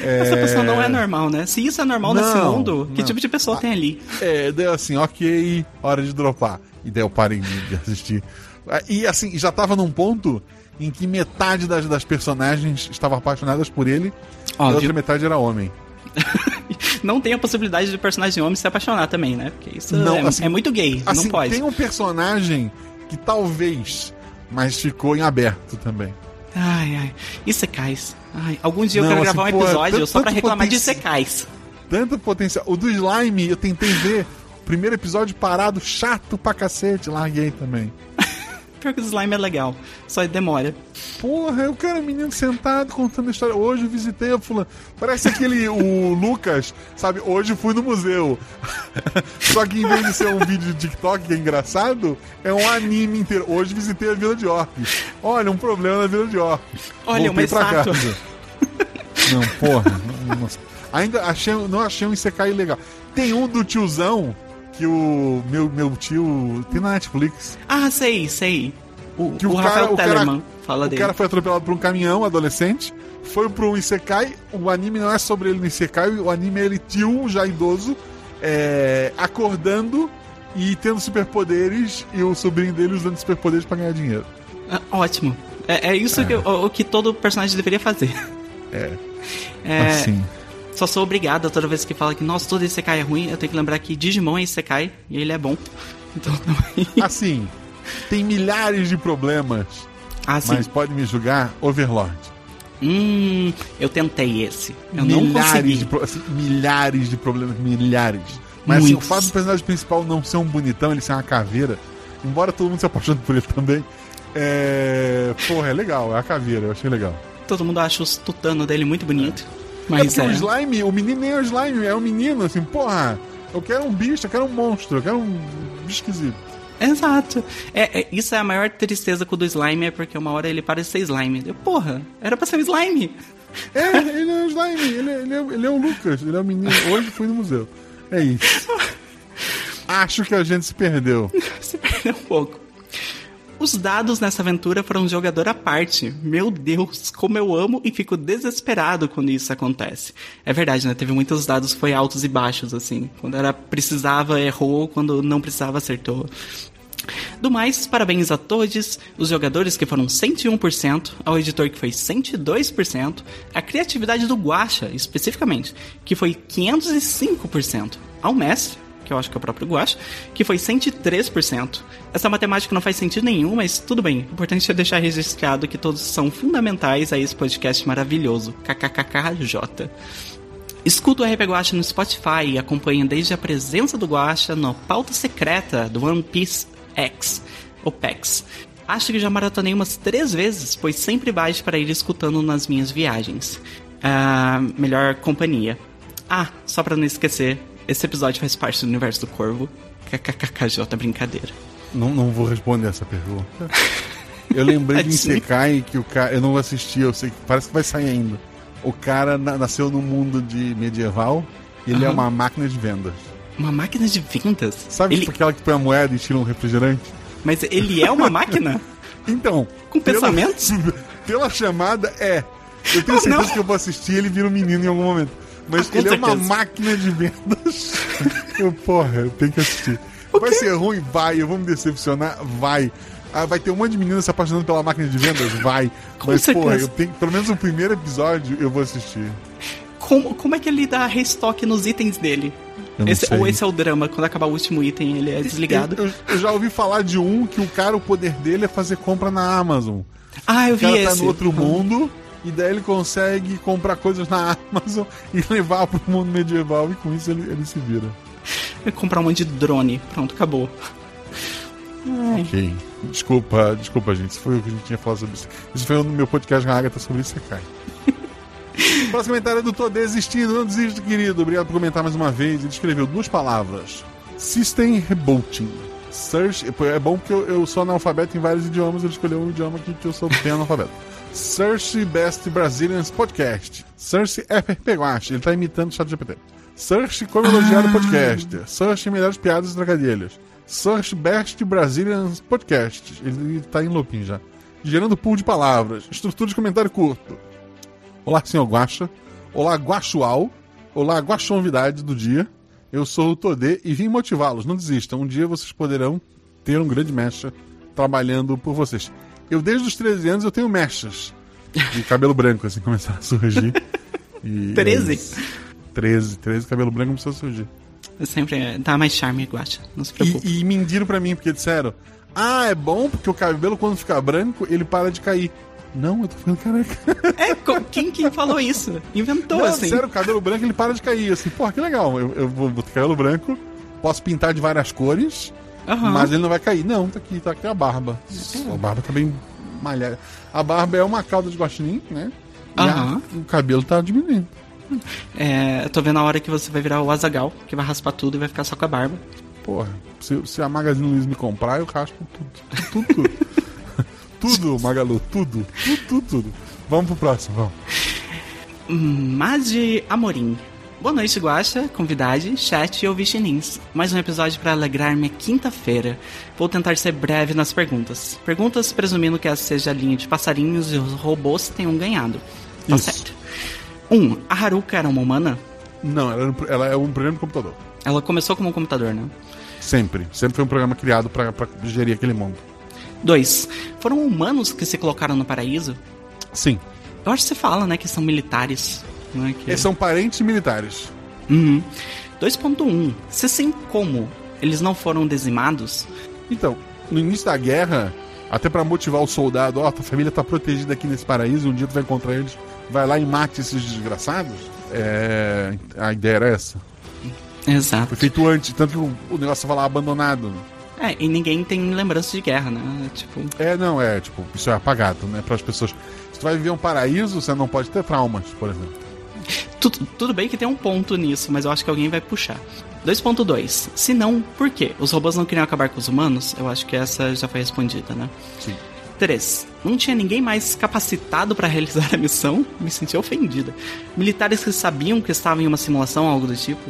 Essa pessoa não é normal, né? Se isso é normal nesse Não, mundo, que não. tipo de pessoa tem ali? É, deu assim, ok, hora de dropar. E daí eu parei de assistir. Ah, E assim, já tava num ponto em que metade das, das personagens estavam apaixonadas por ele, e a outra metade era homem. Não tem a possibilidade de personagem homem se apaixonar também, né? Porque isso Não, é, assim- é muito gay, Assim, não pode. tem um personagem que talvez, mas ficou em aberto também. Ai, ai. E secais? Ai, algum dia eu Não, quero assim, gravar um episódio só pra reclamar de secais. Tanto potencial. O do Slime, eu tentei ver. O primeiro episódio parado, chato pra cacete, larguei também. Pior que o slime é legal, só demora. Porra, eu quero um menino sentado contando a história. Hoje eu visitei a fulano. Parece aquele, o Lucas, sabe? Hoje fui no museu. Só que em vez de ser um vídeo de TikTok que é engraçado, é um anime inteiro. Hoje visitei a Vila de Orques. Olha, um problema na Vila de Orques. Olha, uma pra estátua. casa. Não, porra. Não- ainda achei, não achei um Isekai legal. Tem um do tiozão que o meu, meu tio. Tem na Netflix. Ah, sei, sei. O, Que o, o, cara, Rafael o, Tellerman fala o dele. cara foi atropelado por um caminhão, adolescente, foi pro um Isekai, o anime não é sobre ele no Isekai, o anime é ele tio, já idoso, é, acordando e tendo superpoderes, e o sobrinho dele usando superpoderes pra ganhar dinheiro. Ah, ótimo. É, é isso Que, o, o que todo personagem deveria fazer. É, É, assim. Só sou obrigado toda vez que fala que, nossa, todo Isekai é ruim, eu tenho que lembrar que Digimon é Isekai e ele é bom. Então, Assim, tem milhares de problemas, ah, sim. mas pode me julgar, Overlord. Hum, eu tentei esse. Eu não milhares, de, assim, milhares de problemas, milhares. Mas assim, o fato do personagem principal não ser um bonitão, ele ser uma caveira, embora todo mundo se apaixone por ele também, é. Porra, é legal, é a caveira, eu achei legal. Todo mundo acha os tutano dele muito bonito. é Mas porque é. o slime, o menino nem é o slime, é o menino, assim, porra, eu quero um bicho, eu quero um monstro, eu quero um bicho esquisito. Exato. É, é- isso é a maior tristeza com o do slime, é porque uma hora ele para de ser slime. Eu, porra, era pra ser um slime. É, ele é o slime, ele, é- ele, é, ele é o Lucas, ele é o menino. Hoje fui no museu. É isso. Acho que a gente se perdeu. Se perdeu um pouco. Os dados nessa aventura foram um jogador à parte. Meu Deus, como eu amo e fico desesperado quando isso acontece. É verdade, né? Teve muitos dados foi altos e baixos, assim. Quando era precisava, errou. Quando não precisava, acertou. Do mais, parabéns a todos, os jogadores que foram 101%, ao editor que foi 102%, a criatividade do Guacha, especificamente, que foi 505%, ao mestre, que eu acho que é o próprio Guacha, que foi 103%. Essa matemática não faz sentido nenhum, mas tudo bem. O importante é deixar registrado que todos são fundamentais a esse podcast maravilhoso. KKKKJ. Escuta o RP Guacha no Spotify e acompanha desde a presença do Guacha no Pauta Secreta do One Piece X, ou PEX. Acho que já maratonei umas três vezes, pois sempre baixo para ir escutando nas minhas viagens. Ah, melhor companhia. Ah, só pra não esquecer, esse episódio faz parte do universo do Corvo. KKKKJ, brincadeira. Não, não vou responder essa pergunta. Eu lembrei de Tadinho. Isekai que o cara. Eu não assisti, eu sei que parece que vai sair ainda. O cara na- nasceu num mundo de medieval e ele é Aham. uma máquina de vendas. Uma máquina de vendas? Sabe ele... tipo aquela que põe a moeda e tira um refrigerante? Mas ele é uma máquina? Então. Com pela- pensamentos? Pela chamada, é. Eu tenho Oh, certeza não. que eu vou assistir e ele vira um menino em algum momento. Mas Ah, ele é uma máquina de vendas. eu, porra, eu tenho que assistir. Vai ser ruim? Vai. Eu vou me decepcionar? Vai. Ah, vai ter um monte de meninas se apaixonando pela máquina de vendas? Vai. Com Mas, porra, certeza. eu tenho, pelo menos o primeiro episódio eu vou assistir. Como, como é que ele dá restoque nos itens dele? Esse- ou esse é o drama, quando acabar o último item ele é desligado. Eu, eu- já ouvi falar de um que o cara, o poder dele é fazer compra na Amazon. Ah, eu O vi cara esse. tá no outro mundo e daí ele consegue comprar coisas na Amazon e levar pro mundo medieval e com isso ele, ele se vira. Eu comprar um monte de drone. Pronto, acabou. Ok. Desculpa, desculpa, gente. Isso foi o que a gente tinha falado sobre isso. Isso foi no meu podcast com a Agatha sobre isso, cai. Próximo comentário é do Tô Desistindo. Não desista, querido. Obrigado por comentar mais uma vez. Ele escreveu duas palavras: System Rebooting. Search. É bom porque eu, eu sou analfabeto em vários idiomas. Ele escolheu um idioma aqui que eu sou bem analfabeto. Search Best Brazilians Podcast. Search FRP Guache. Ele tá imitando o chat GPT. Search como elogiar o podcast. Search melhores piadas e trocadilhos. Search Best Brazilian Podcast. Ele tá em looping já. Gerando pool de palavras. Estrutura de comentário curto. Olá, senhor Guaxa. Olá, Guaxual. Olá, Guaxonvidade do dia. Eu sou o Todê e vim motivá-los. Não desistam. Um dia vocês poderão ter um grande mecha trabalhando por vocês. Eu, desde os 13 anos, eu tenho mechas de cabelo branco, assim, começaram a surgir. E 13? eles- 13, 13 cabelo branco começou a surgir. Sempre dá mais charme, Guacha. Não se preocupe. E, e mentiram pra mim, porque disseram: Ah, é bom porque o cabelo, quando fica branco, ele para de cair. Não, eu tô ficando careca. É, quem que falou isso? Inventou, Não, assim. sério, o cabelo branco ele para de cair. Assim, porra, que legal. Eu, eu vou ter cabelo branco, posso pintar de várias cores, Aham. mas ele não vai cair. Não, tá aqui, tá aqui a barba. A barba tá bem malhada. A barba é uma cauda de guaxinim, né? E a- o cabelo tá diminuindo. É, eu tô vendo a hora que você vai virar o Azagal, que vai raspar tudo e vai ficar só com a barba. Porra, se, se a Magazine Luiza me comprar, eu raspo tudo. Tudo, tudo. tudo, Magalu, tudo. Tudo, tudo, tudo. Vamos pro próximo, vamos. Madi Amorim. Boa noite, Guaxa, convidade, chat e ouvintinins. Mais um episódio para alegrar minha quinta-feira. Vou tentar ser breve nas perguntas. Perguntas presumindo que essa seja a linha de passarinhos e os robôs tenham ganhado. Tá Isso. certo. 1. Um, a Haruka era uma humana? Não, ela, ela é um programa de computador. Ela começou como um computador, né? Sempre. Sempre foi um programa criado pra gerir aquele mundo. 2. Foram humanos que se colocaram no paraíso? Sim. Eu acho que você fala, né, que são militares. Né, que... Eles são parentes militares. Uhum. 2.1. Se sim, como? Eles não foram dizimados? Então, no início da guerra, até pra motivar o soldado, ó, tua família tá protegida aqui nesse paraíso, um dia tu vai encontrar eles, vai lá e mate esses desgraçados. É, a ideia era essa. Exato. Foi feito antes, tanto que o, negócio tava lá abandonado. É, e ninguém tem lembrança de guerra, né? Tipo, É, não, é, tipo, isso é apagado, né, pras pessoas. Se tu vai viver um paraíso, você não pode ter traumas, por exemplo. Tudo, tudo bem que tem um ponto nisso, mas eu acho que alguém vai puxar. 2.2. Se não, por quê? Os robôs não queriam acabar com os humanos? Eu acho que essa já foi respondida, né? Sim. 3. Não tinha ninguém mais capacitado para realizar a missão? Me senti ofendida. Militares que sabiam que estavam em uma simulação, algo do tipo?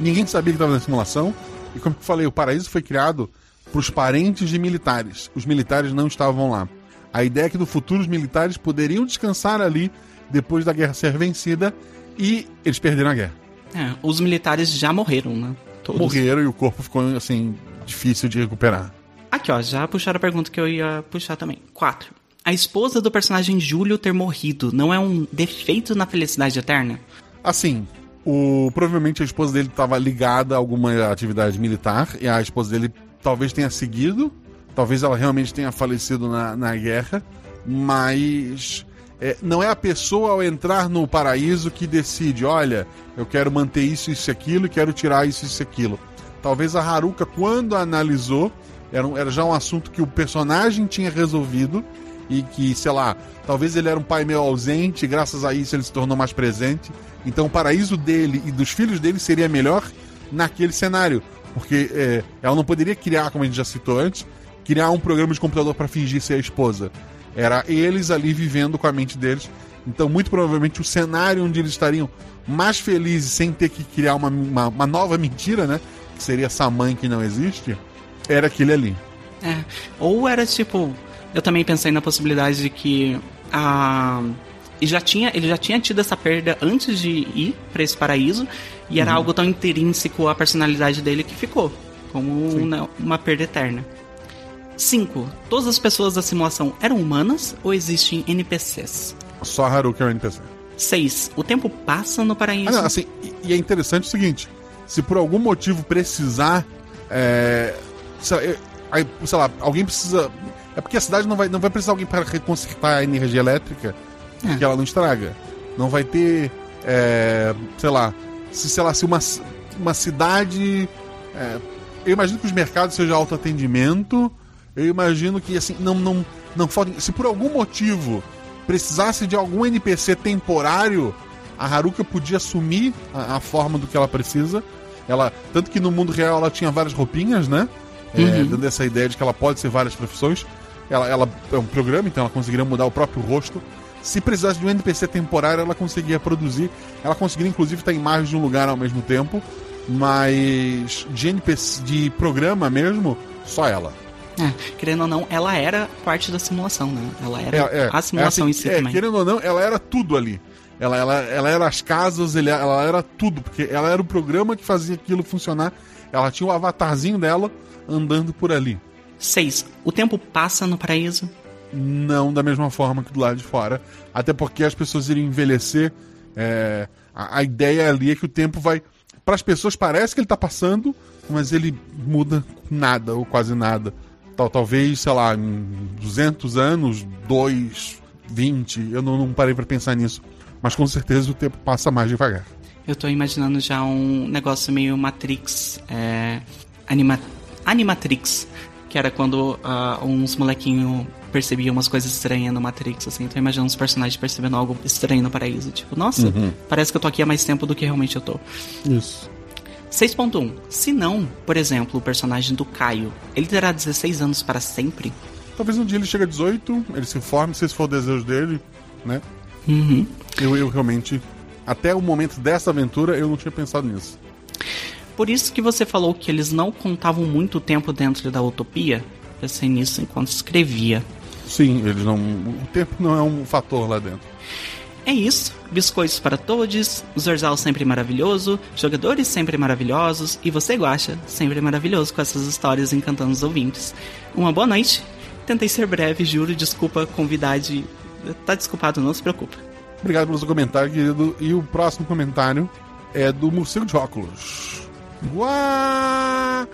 Ninguém sabia que estava na simulação. E como eu falei, o paraíso foi criado para os parentes de militares. Os militares não estavam lá. A ideia é que no futuro os militares poderiam descansar ali depois da guerra ser vencida e eles perderam a guerra. É, os militares já morreram, né? Todos. Morreram e o corpo ficou assim difícil de recuperar. Aqui, ó, já puxaram a pergunta que eu ia puxar também. 4. A esposa do personagem Júlio ter morrido não é um defeito na felicidade eterna? Assim, o provavelmente a esposa dele estava ligada a alguma atividade militar e a esposa dele talvez tenha seguido, talvez ela realmente tenha falecido na, na guerra, mas é, não é a pessoa ao entrar no paraíso que decide, olha, eu quero manter isso, isso e aquilo e quero tirar isso, isso e aquilo. Talvez a Haruka, quando analisou, era, era já um assunto que o personagem tinha resolvido e que, sei lá, talvez ele era um pai meio ausente, e graças a isso ele se tornou mais presente. Então o paraíso dele e dos filhos dele seria melhor naquele cenário. Porque é, ela não poderia criar, como a gente já citou antes, criar um programa de computador para fingir ser a esposa. Era eles ali vivendo com a mente deles. Então, muito provavelmente, o cenário onde eles estariam mais felizes sem ter que criar uma, uma, uma nova mentira, né? Que seria essa mãe que não existe, era aquele ali. É. Ou era tipo. Eu também pensei na possibilidade de que a. E já tinha, ele já tinha tido essa perda antes de ir pra esse paraíso, e era algo tão intrínseco à personalidade dele que ficou, como uma, uma perda eterna. 5. Todas as pessoas da simulação eram humanas ou existem NPCs? Só Haruka é o NPC. 6. O tempo passa no paraíso. Ah, não, assim, e, é interessante o seguinte: se por algum motivo precisar. É, sei, lá, alguém precisa. É porque a cidade não vai, não vai precisar de alguém para reconsertar a energia elétrica É. que ela não estraga. Não vai ter. é, sei lá. Se, sei lá, se uma, uma cidade. é, eu imagino que os mercados sejam autoatendimento. Eu imagino que assim, não, não, não falta. Se por algum motivo precisasse de algum NPC temporário, a Haruka podia assumir a, a forma do que ela precisa. Ela, tanto que no mundo real ela tinha várias roupinhas, né? É, Uhum. dando essa ideia de que ela pode ser várias profissões. Ela, ela é um programa, então ela conseguiria mudar o próprio rosto. Se precisasse de um NPC temporário, ela conseguia produzir. Ela conseguiria, inclusive, estar em mais de um lugar ao mesmo tempo. Mas de NPC, de programa mesmo, só ela. É, querendo ou não, ela era parte da simulação, né? Ela era É, é, a simulação é em si é, também. Querendo ou não, ela era tudo ali. Ela, ela, ela era as casas, ele- ela era tudo, porque ela era o programa que fazia aquilo funcionar. Ela tinha o avatarzinho dela andando por ali. Seis. O tempo passa no paraíso. Não da mesma forma que do lado de fora. Até porque as pessoas iriam envelhecer. é, a, a ideia ali é que o tempo vai. Para as pessoas parece que ele tá passando, mas ele muda nada ou quase nada. Tal, talvez, sei lá, em 200 anos, 2, 20. Eu não, não parei para pensar nisso. Mas com certeza o tempo passa mais devagar. Eu tô imaginando já um negócio meio Matrix. É, anima, Animatrix. Que era quando ah, uns molequinhos percebiam umas coisas estranhas no Matrix, assim. Tô imaginando os personagens percebendo algo estranho no paraíso. Tipo, nossa, parece que eu tô aqui há mais tempo do que realmente eu tô. Isso. 6.1. Se não, por exemplo, o personagem do Caio, ele terá 16 anos para sempre? Talvez um dia ele chegue a 18, ele se informe, se esse for o desejo dele, né? Uhum. Eu, eu realmente. Até o momento dessa aventura, eu não tinha pensado nisso. Por isso que você falou que eles não contavam muito tempo dentro da utopia. Pensei nisso enquanto escrevia. Sim, eles não. O tempo não é um fator lá dentro. É isso. Biscoitos para todos, Zorzal sempre maravilhoso, jogadores sempre maravilhosos e você, Guaxa, sempre maravilhoso com essas histórias encantando os ouvintes. Uma boa noite. Tentei ser breve, juro, desculpa, convidade. Tá desculpado, não se preocupa. Obrigado pelo seu comentário, querido. E o próximo comentário é do Morcego de Óculos. Guaxa!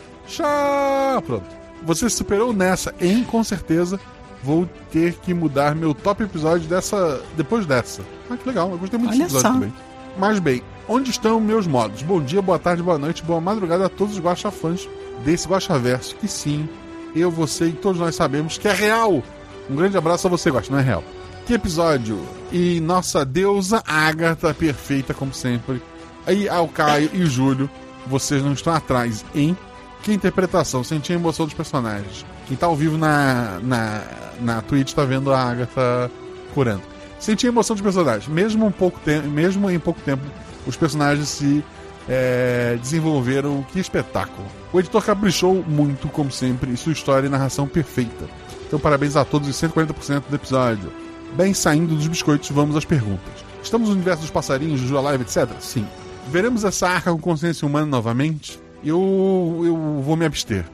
Pronto. Você superou nessa, hein? Com certeza. Vou ter que mudar meu top episódio dessa. depois dessa. Ah, que legal. Eu gostei muito Olha desse episódio só. também. Mas bem, onde estão meus modos? Bom dia, boa tarde, boa noite, boa madrugada a todos os Guaxa fãs desse Guaxa Verso. Que sim, eu, você e todos nós sabemos que é real. Um grande abraço a você, Guaxa, não é real. Que episódio! E nossa deusa Agatha, perfeita como sempre. Aí ao Caio e o Júlio, vocês não estão atrás, hein? Que interpretação, senti a emoção dos personagens. Quem tá ao vivo na, na, na Twitch tá vendo a Agatha curando. Senti a emoção dos personagens. Mesmo, um pouco mesmo em pouco tempo, os personagens se é, desenvolveram. Que espetáculo. O editor caprichou muito, como sempre, e sua história e narração perfeita. Então, parabéns a todos os 140% do episódio. Bem saindo dos biscoitos, vamos às perguntas. Estamos no universo dos passarinhos, Juju Live, etc? Sim. Veremos essa arca com consciência humana novamente? Eu, eu vou me abster.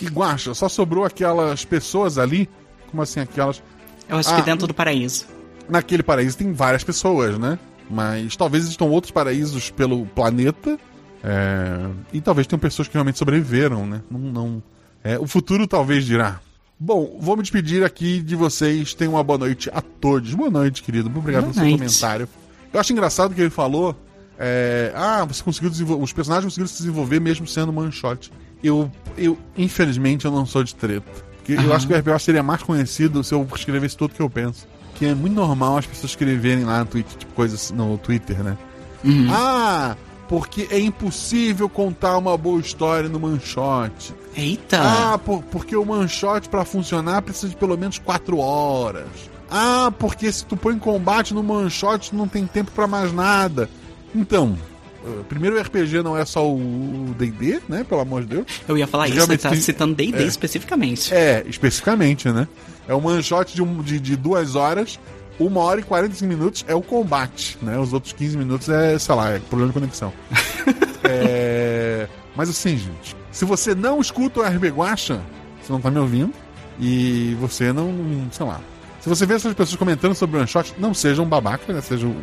E Guaxa, só sobrou aquelas pessoas ali. Como assim, aquelas. Eu acho Ah, que dentro do paraíso. Naquele paraíso tem várias pessoas, né? Mas talvez existam outros paraísos pelo planeta. é, E talvez tenham pessoas que realmente sobreviveram, né? Não. não... é, o futuro talvez dirá. Bom, vou me despedir aqui de vocês. Tenham uma boa noite a todos. Boa noite, querido. Muito obrigado Boa pelo seu noite. comentário. Eu acho engraçado que ele falou. É, ah, você conseguiu desenvolver. Os personagens conseguiram se desenvolver mesmo sendo one shot. Eu, eu, infelizmente, eu não sou de treta. Porque eu Aham. acho que o RPG seria mais conhecido se eu escrevesse tudo que eu penso. Que é muito normal as pessoas escreverem lá no Twitter, tipo, coisas no Twitter, né? Uhum. Ah, porque é impossível contar uma boa história no manshot. Eita! Ah, por- porque o manshot pra funcionar precisa de pelo menos 4 horas. Ah, porque se tu põe combate no manshot não tem tempo pra mais nada. Então, eh, primeiro o RPG não é só o D&D, né? Pelo amor de Deus. Eu ia falar isso, você tá citando D&D é. especificamente. É, especificamente, né? É um manshot de, um, de, de duas horas, uma hora e 45 minutos é o combate, né? Os outros 15 minutos é, sei lá, é problema de conexão. É, Mas assim, gente, se você não escuta o RB Guacha, você não tá me ouvindo, e você não, sei lá. Se você vê essas pessoas comentando sobre o one shot, não sejam babaca, né? Sejam.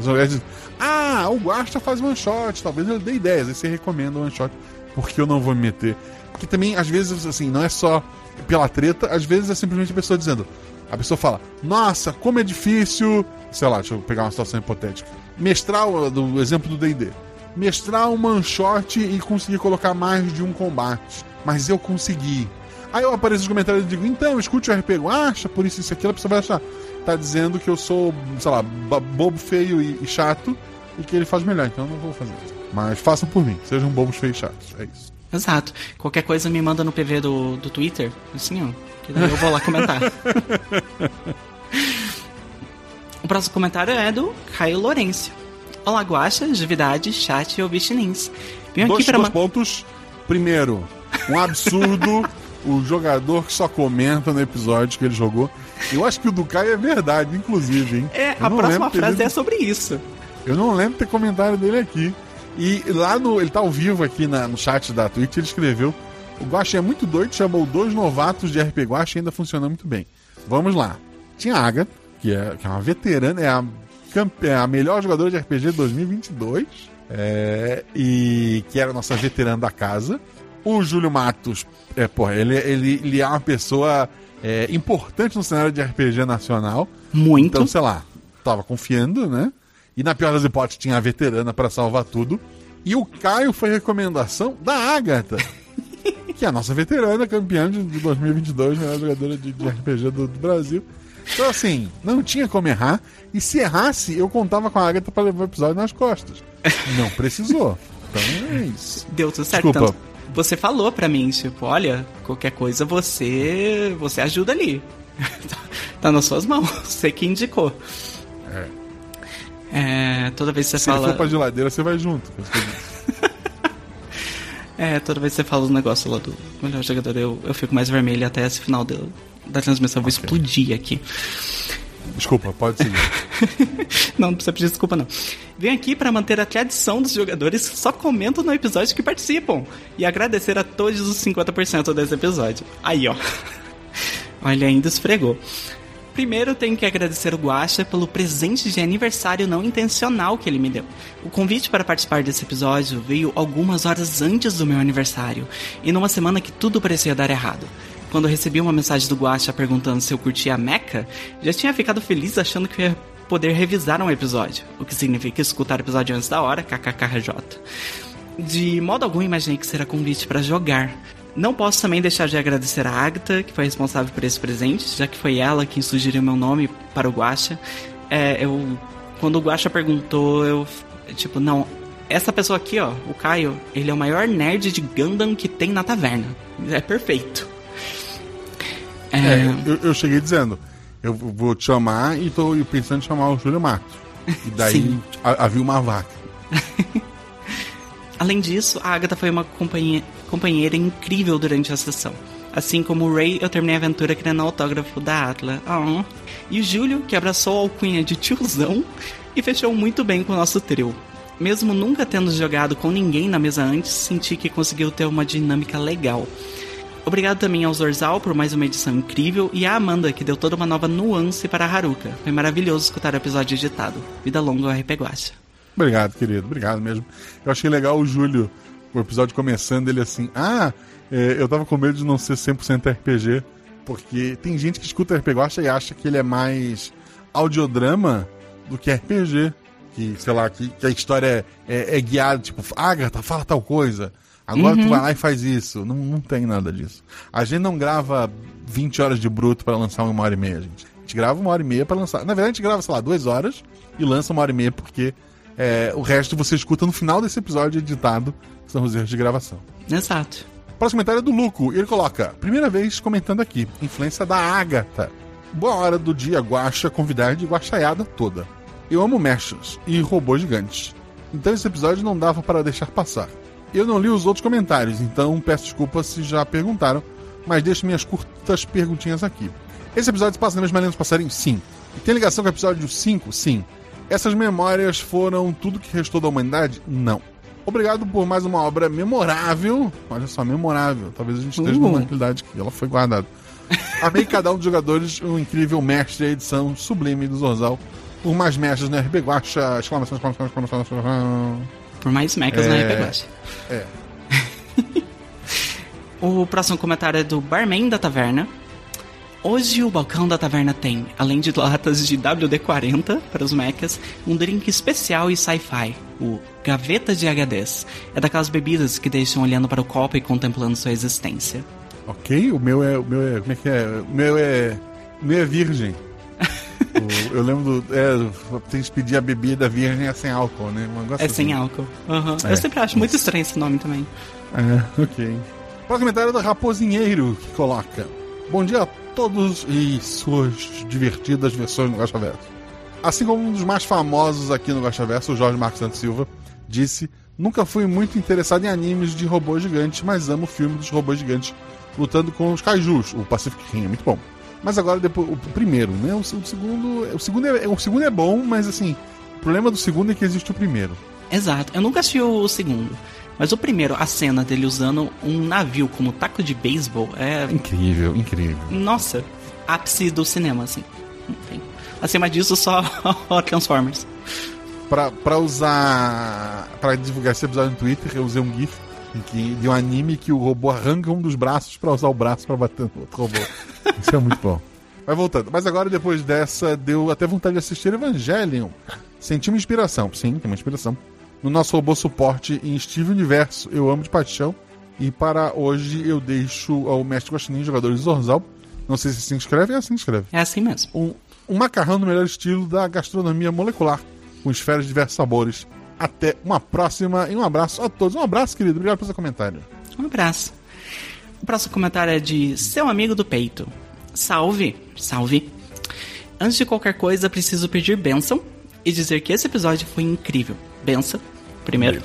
Ao invés de, Ah, o Guacha faz one shot, talvez ele dê ideias, aí você recomenda one shot, porque eu não vou me meter. Porque também, às vezes, assim, não é só pela treta, às vezes é simplesmente a pessoa dizendo. A pessoa fala, nossa, como é difícil. Sei lá, deixa eu pegar uma situação hipotética. Mestrar o do exemplo do DD. Mestrar um shot e conseguir colocar mais de um combate. Mas eu consegui. Aí eu apareço nos comentários e digo, então, escute o RPG, acha, por isso, isso, aquilo, a pessoa vai achar. Tá dizendo que eu sou, sei lá, bobo, feio e, e chato, e que ele faz melhor, então eu não vou fazer isso. Mas façam por mim, sejam bobos, feios e chatos. É isso. Exato. Qualquer coisa me manda no PV do, do Twitter, assim, ó. Que daí eu vou lá comentar. o próximo comentário é do Caio Lourenço. Olá, Guaxa, Juvidade, Chat e Obstinins. Venho dois, aqui pra dois pontos. Primeiro, um absurdo o jogador que só comenta no episódio que ele jogou. Eu acho que o do Caio é verdade, inclusive, hein? É, Eu a próxima ter frase é sobre isso. Eu não lembro ter comentário dele aqui. E lá no. Ele tá ao vivo aqui na- no chat da Twitch, ele escreveu. O Guaxa é muito doido, chamou dois novatos de RP Guaxa e ainda funciona muito bem. Vamos lá. Tinha a Agatha, que é, que é uma veterana, é a, é a melhor jogadora de RPG de 2022. é, e que era a nossa veterana da casa. O Júlio Matos, é, porra, ele, ele, ele é uma pessoa é, importante no cenário de RPG nacional. Muito. Então, sei lá, tava confiando, né? E na pior das hipóteses tinha a veterana pra salvar tudo. E o Caio foi recomendação da Agatha, que é a nossa veterana, campeã de, de 2022, melhor jogadora de, de RPG do, do Brasil. Então, assim, não tinha como errar. E se errasse, eu contava com a Agatha pra levar o episódio nas costas. Não precisou. Então é isso. Deu tudo certo. Desculpa. Tanto, você falou pra mim, tipo, olha, qualquer coisa você você ajuda ali. tá nas suas mãos, você que indicou. É, toda vez que você Se fala. for pra geladeira, você vai junto. É, toda vez que você fala os negócios lá do melhor jogador, eu, eu fico mais vermelho até esse final do- da transmissão. Eu vou explodir aqui. Desculpa, pode seguir. Não, não precisa pedir desculpa, não. Vem aqui para manter a tradição dos jogadores só comentam no episódio que participam. E agradecer a todos os 50% desse episódio. Aí, ó. Olha, ainda esfregou. Primeiro, tenho que agradecer o Guaxa pelo presente de aniversário não intencional que ele me deu. O convite para participar desse episódio veio algumas horas antes do meu aniversário, e numa semana que tudo parecia dar errado. Quando eu recebi uma mensagem do Guaxa perguntando se eu curtia a Mecha, já tinha ficado feliz achando que ia poder revisar um episódio, o que significa escutar o episódio antes da hora, kkkj. De modo algum imaginei que será convite para jogar. Não posso também deixar de agradecer a Agatha, que foi responsável por esse presente, já que foi ela quem sugeriu meu nome para o Guaxa. É, eu, quando o Guaxa perguntou, eu tipo, não, essa pessoa aqui, ó, o Caio, ele é o maior nerd de Gundam que tem na taverna. É perfeito. É, É, eu, eu cheguei dizendo, eu vou te chamar e tô pensando em chamar o Júlio Matos. E daí havia uma vaca. Além disso, a Agatha foi uma companhia- companheira incrível durante a sessão. Assim como o Ray, eu terminei a aventura querendo autógrafo da Atla. Ah. E o Júlio, que abraçou a alcunha de tiozão e fechou muito bem com o nosso trio. Mesmo nunca tendo jogado com ninguém na mesa antes, senti que conseguiu ter uma dinâmica legal. Obrigado também ao Zorzal por mais uma edição incrível e à Amanda, que deu toda uma nova nuance para a Haruka. Foi maravilhoso escutar o episódio editado. Vida longa ao RP Guacha. Obrigado, querido. Obrigado mesmo. Eu achei legal o Júlio, o episódio começando, ele assim, ah, é, eu tava com medo de não ser 100% RPG, porque tem gente que escuta RPG Guacha e acha que ele é mais audiodrama do que RPG. Que, sei lá, que, que a história é, é, é guiada, tipo, Agatha, fala tal coisa. Agora tu vai lá e faz isso. Não, não tem nada disso. A gente não grava 20 horas de bruto para lançar uma hora e meia, gente. A gente grava uma hora e meia para lançar. Na verdade, a gente grava, sei lá, duas horas e lança uma hora e meia, porque é, o resto você escuta no final desse episódio editado, que são os erros de gravação. Exato. Próximo comentário é do Luco. Ele coloca: Primeira vez comentando aqui, influência da Agatha. Boa hora do dia, guacha, convidar de guaxaiada toda. Eu amo mechas e robôs gigantes. Então esse episódio não dava para deixar passar. Eu não li os outros comentários, então peço desculpas se já perguntaram, mas deixo minhas curtas perguntinhas aqui. Esse episódio se passa na mesma linha dos passarinhos? Sim. E tem ligação com o episódio 5? Sim. Essas memórias foram tudo que restou da humanidade? Não. Obrigado por mais uma obra memorável. Olha só, memorável. Talvez a gente esteja Uh. numa realidade que ela foi guardada. Amei cada um dos jogadores, um incrível mestre e edição sublime do Zorzal. Por mais mestres no RB Guacha, exclamação, exclamação, exclamação, exclamação. Por mais mechas É. na Guacha. É. O próximo comentário é do Barman da Taverna. Hoje o balcão da taverna tem, além de latas de WD-40 para os mechas, um drink especial e sci-fi, o Gaveta de HDs. É daquelas bebidas que deixam olhando para o copo e contemplando sua existência. Ok, o meu é. O meu é. Como é que é? O meu é. O meu é virgem. O- eu lembro do. É, tem que pedir a bebida virgem é sem álcool, né? É sem assim. álcool. Aham. É. Eu sempre acho muito estranho esse nome também. É, ok. Próximo comentário é do Raposinheiro, que coloca: Bom dia a todos e suas divertidas versões do Gacha Verso. Assim como um dos mais famosos aqui no Gacha Verso, o Jorge Marcos Santos Silva, disse: Nunca fui muito interessado em animes de robôs gigantes, mas amo o filme dos robôs gigantes lutando com os kaijus. O Pacific Rim é muito bom. Mas agora depois o primeiro, né? O, o segundo, o segundo é, o segundo é bom, mas assim, o problema do segundo é que existe o primeiro. Exato. Eu nunca assisti o segundo. Mas o primeiro, a cena dele usando um navio como taco de beisebol é. Incrível, incrível. Nossa, ápice do cinema, assim. Enfim. Acima disso, só Transformers. Pra, pra usar. Pra divulgar esse episódio no Twitter, eu usei um GIF que, de um anime que o robô arranca um dos braços pra usar o braço pra bater no outro robô. Isso é muito bom. Mas voltando. Mas agora, depois dessa, deu até vontade de assistir Evangelion. Senti uma inspiração. Sim, tem uma inspiração. No nosso robô suporte em Steve Universo, eu amo de paixão. E para hoje eu deixo ao mestre Guaxinim, jogador de Zorzal. Não sei se se inscreve, é assim que escreve. É assim mesmo. Um, um macarrão no melhor estilo da gastronomia molecular, com esferas de diversos sabores. Até uma próxima e um abraço a todos. Um abraço, querido. Obrigado pelo seu comentário. Um abraço. O próximo comentário é de seu amigo do peito. Salve, salve. Antes de qualquer coisa, preciso pedir bênção e dizer que esse episódio foi incrível. Benção, primeiro.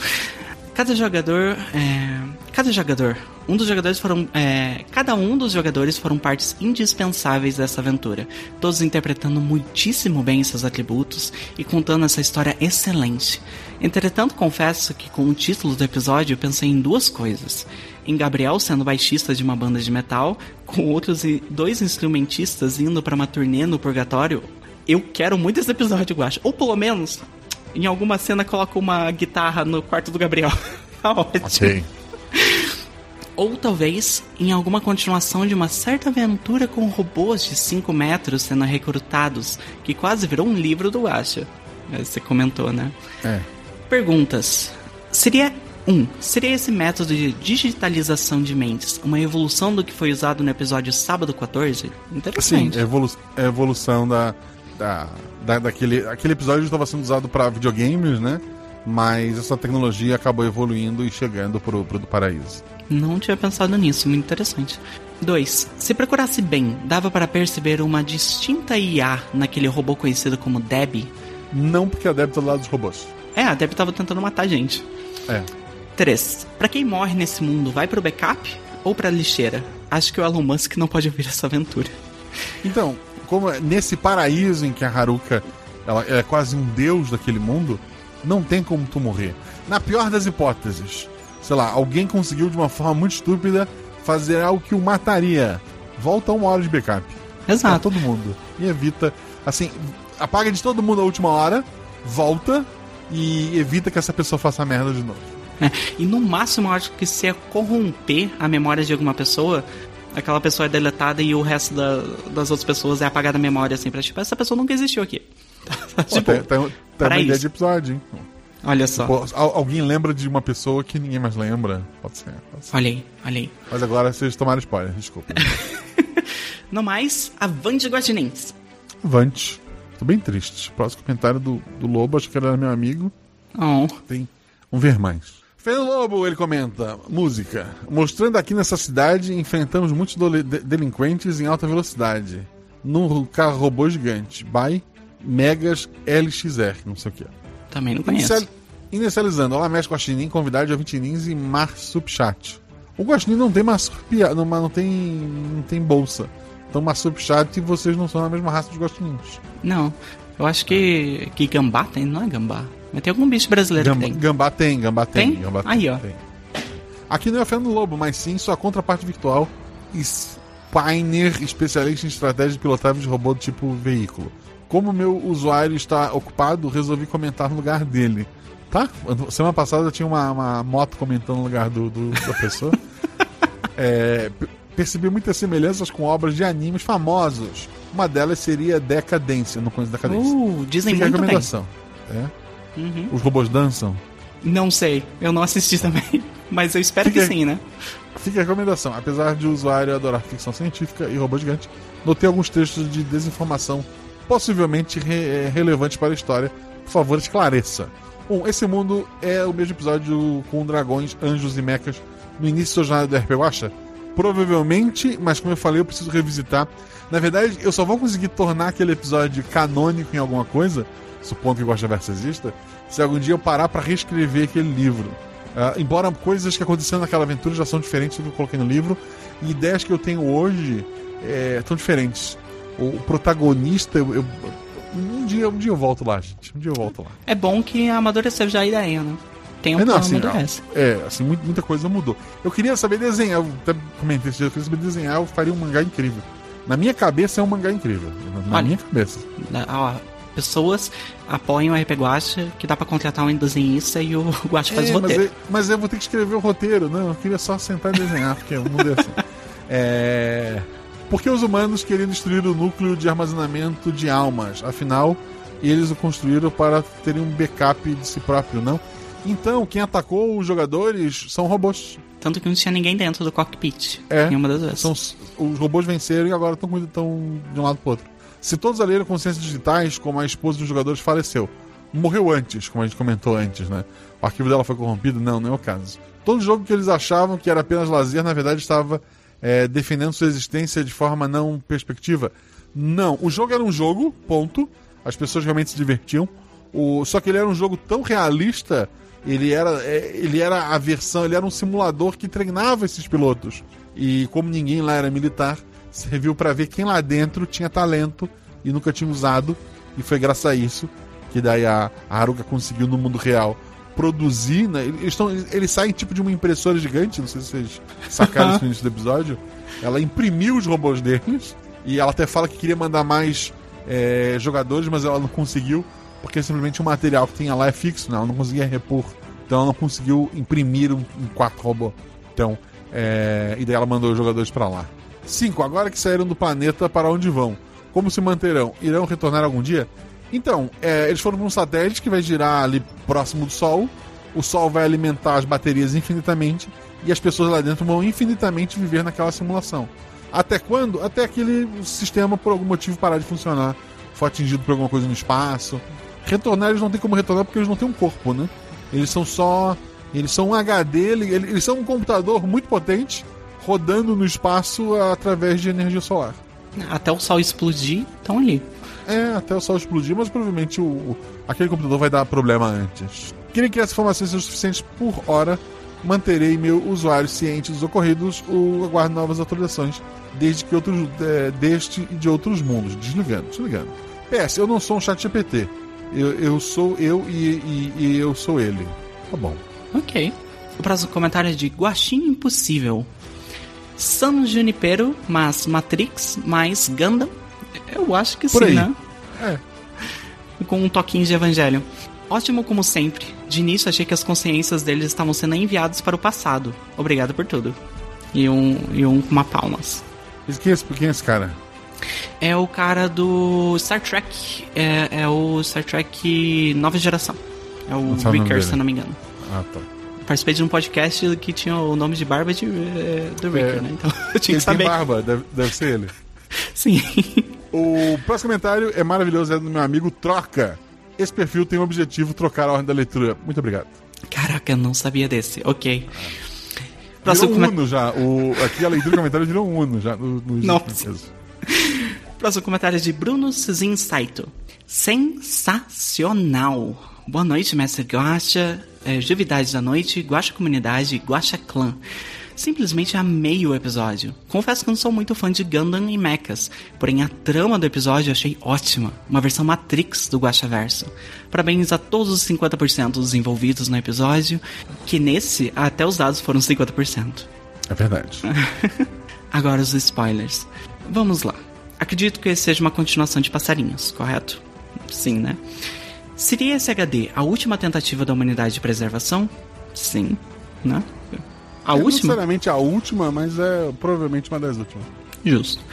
Cada jogador, é, cada jogador, um dos jogadores foram, é, cada um dos jogadores foram partes indispensáveis dessa aventura, todos interpretando muitíssimo bem seus atributos e contando essa história excelente. Entretanto, confesso que com o título do episódio eu pensei em duas coisas: em Gabriel sendo baixista de uma banda de metal, com outros dois instrumentistas indo para uma turnê no Purgatório. Eu quero muito esse episódio, eu acho. Ou pelo menos, em alguma cena coloca uma guitarra no quarto do Gabriel. tá ótimo. Ou talvez em alguma continuação de uma certa aventura com robôs de 5 metros sendo recrutados, que quase virou um livro do Asha. Você comentou, né? É. Perguntas. Seria. 1. Um, seria esse método de digitalização de mentes uma evolução do que foi usado no episódio Sábado 14? Sim, Interessante. é evolu é evolução da, da, da- daquele aquele episódio estava sendo usado para videogames, né? Mas essa tecnologia acabou evoluindo e chegando pro, pro do paraíso. Não tinha pensado nisso, muito interessante. 2. Se procurasse bem, dava para perceber uma distinta IA naquele robô conhecido como Debbie? Não porque a Deb tá do lado dos robôs. É, a Debbie tava tentando matar a gente. É. 3. Pra quem morre nesse mundo, vai pro backup ou pra lixeira? Acho que o Elon Musk não pode ouvir essa aventura. Então, como é- nesse paraíso em que a Haruka ela é quase um deus daquele mundo, não tem como tu morrer. Na pior das hipóteses, sei lá, alguém conseguiu de uma forma muito estúpida fazer algo que o mataria. Volta uma hora de backup. Pra Exato. todo mundo. E evita, assim, apaga de todo mundo a última hora, volta e evita que essa pessoa faça merda de novo. É, E no máximo, eu acho que se é corromper a memória de alguma pessoa, aquela pessoa é deletada e o resto da- das outras pessoas é apagada a memória, assim, pra tipo, essa pessoa nunca existiu aqui. Tipo, tem, tem, tem uma ideia de episódio, hein? olha só. Al- alguém lembra de uma pessoa que ninguém mais lembra? Pode ser. Pode ser. Olha aí, olha aí. Mas agora vocês tomaram spoiler, desculpa. No mais, avante guaxinins. Avante. Tô bem triste. Próximo comentário do, do Lobo, acho que era meu amigo. Oh, Tem. Vamos ver mais. Fernando Lobo, ele comenta. Música. Mostrando aqui nessa cidade, enfrentamos muitos delinquentes em alta velocidade. Num carro robô gigante. By Megas LXR, não sei o que. também não conheço. Inicial- Inicializando. Olá, mestre Guaxinim, convidado de Ovintinins e Marsupchat. O Guaxinim não tem marsupia, não, não tem, não tem bolsa. Então Marsupchat e vocês não são a mesma raça dos Guaxinins. Não, eu acho que, que gambá tem, não é gambá. Mas tem algum bicho brasileiro Gambá, que tem. gambá tem, gambá tem. Tem? Gambá Aí, ó. tem. Aqui não é Fernando Lobo, mas sim sua contraparte virtual. Spiner, especialista em estratégia de pilotagem de robô do tipo veículo. Como meu usuário está ocupado, resolvi comentar no lugar dele. Tá? Semana passada tinha uma, uma moto comentando no lugar do, do- da pessoa. É, percebi muitas semelhanças com obras de animes famosos. Uma delas seria Decadência, não conheço Decadência. Uh, dizem Fica muito bem. recomendação. É. Uhum. Os robôs dançam. Não sei, eu não assisti também. Mas eu espero Fica- que sim, né? Fica a recomendação. Apesar de o usuário adorar ficção científica e robô gigante, notei alguns textos de desinformação possivelmente re- eh, relevantes para a história. Por favor, esclareça. Um, esse mundo é o mesmo episódio com dragões, anjos e mechas no início da jornada do RP Guacha? Provavelmente, mas como eu falei, eu preciso revisitar. Na verdade, eu só vou conseguir tornar aquele episódio canônico em alguma coisa, supondo que Guacha Verso exista, se algum dia eu parar pra reescrever aquele livro. Ah, embora coisas que aconteceram naquela aventura já são diferentes do que eu coloquei no livro, e ideias que eu tenho hoje é, tão diferentes. O, o protagonista, eu, eu- um, dia, um dia eu volto lá, gente. Um dia eu volto lá. É bom que amadureceu já a ideia, né? Tem um É, não, assim, amadurece. é, assim, muita coisa mudou. Eu queria saber desenhar, eu até comentei esse dia, eu queria saber desenhar, eu faria um mangá incrível. Na minha cabeça é um mangá incrível. Na, Olha. minha cabeça. Da- ó, pessoas apoiam o RP Guacha, que dá pra contratar um desenhista e o Guacha faz É, o mas, roteiro. eu, mas eu vou ter que escrever o roteiro. Não, eu queria só sentar e desenhar, porque o mundo é assim. É... Por que os humanos queriam destruir o núcleo de armazenamento de almas? Afinal, eles o construíram para terem um backup de si próprio, não? Então, quem atacou os jogadores são robôs. Tanto que não tinha ninguém dentro do cockpit. É. Nenhuma das vezes. São, os robôs venceram e agora estão tão de um lado pro outro. Se todos ali eram consciências digitais, como a esposa dos jogadores faleceu, morreu antes, como a gente comentou antes, né? O arquivo dela foi corrompido? Não, não é o caso. Todo jogo que eles achavam que era apenas lazer, na verdade estava é, defendendo sua existência de forma não perspectiva. Não, o jogo era um jogo, ponto. As pessoas realmente se divertiam. O, só que ele era um jogo tão realista, ele era, é, ele era a versão, ele era um simulador que treinava esses pilotos. E como ninguém lá era militar, serviu para ver quem lá dentro tinha talento e nunca tinha usado. E foi graças a isso que daí a, a conseguiu no mundo real produzir, né? Eles, tão, eles, saem tipo de uma impressora gigante, não sei se vocês sacaram isso no início do episódio. Ela imprimiu os robôs deles e ela até fala que queria mandar mais é, jogadores, mas ela não conseguiu porque simplesmente o material que tinha lá é fixo, né? ela não conseguia repor. Então ela não conseguiu imprimir um, um quarto robô. Então, é, e daí ela mandou os jogadores para lá. 5. Agora que saíram do planeta, para onde vão? Como se manterão? Irão retornar algum dia? Então, é, eles foram para um satélite que vai girar ali próximo do Sol. O Sol vai alimentar as baterias infinitamente e as pessoas lá dentro vão infinitamente viver naquela simulação. Até quando? Até aquele sistema, por algum motivo, parar de funcionar. For atingido por alguma coisa no espaço. Retornar, eles não tem como retornar porque eles não têm um corpo, né? Eles são só. Eles são um HD, eles são um computador muito potente rodando no espaço através de energia solar. Até o sol explodir, estão ali. É, até o sol explodir, mas provavelmente o, o- aquele computador vai dar problema antes. Queria que essas informações sejam suficientes por hora. Manterei meu usuário ciente dos ocorridos ou aguardo novas atualizações desde que outros, é, deste e de outros mundos. Desligando, desligando. PS, eu não sou um chat GPT. Eu, eu sou eu e, e- e eu sou ele. Tá bom. Ok. O próximo comentário é de Guaxinho Impossível. San Junipero, mas Matrix, mais Gundam. Eu acho que Por sim, aí. né? É. Com um toquinho de evangelho. Ótimo como sempre. De início achei que as consciências deles estavam sendo enviadas para o passado. Obrigado por tudo. E um, e um com uma palmas. Quem é esse, quem é esse cara? É o cara do Star Trek. É, é o Star Trek Nova Geração. É o Não Ricker, se eu não me engano. Ah, tá. Participei de um podcast que tinha o nome de barba de, eh, do Ricker, É. né? Então eu tinha Ele que saber. tem barba, deve, deve ser ele. Sim. O próximo comentário é maravilhoso, é do meu amigo Troca. Esse perfil tem o objetivo trocar a ordem da leitura. Muito obrigado. Caraca, eu não sabia desse. Ok. Virou Próximo, um come- Uno já. O, aqui a leitura do comentário virou um Uno já. No, no Nossa. Próximo comentário é de Bruno Zinsaito. Sensacional. Boa noite, mestre Guacha, é, Juvidade da Noite, Guacha Comunidade, Guacha Clã. Simplesmente amei o episódio. Confesso que não sou muito fã de Gundam e Mechas, porém a trama do episódio eu achei ótima. Uma versão Matrix do Guachaverso. Parabéns a todos os 50% dos envolvidos no episódio, que nesse até os dados foram 50%. É verdade. Agora os spoilers. Vamos lá. Acredito que esse seja uma continuação de Passarinhos, correto? Sim, né? Seria esse HD a última tentativa da humanidade de preservação? Sim, né? A Não última? necessariamente a última, mas é provavelmente uma das últimas. Justo.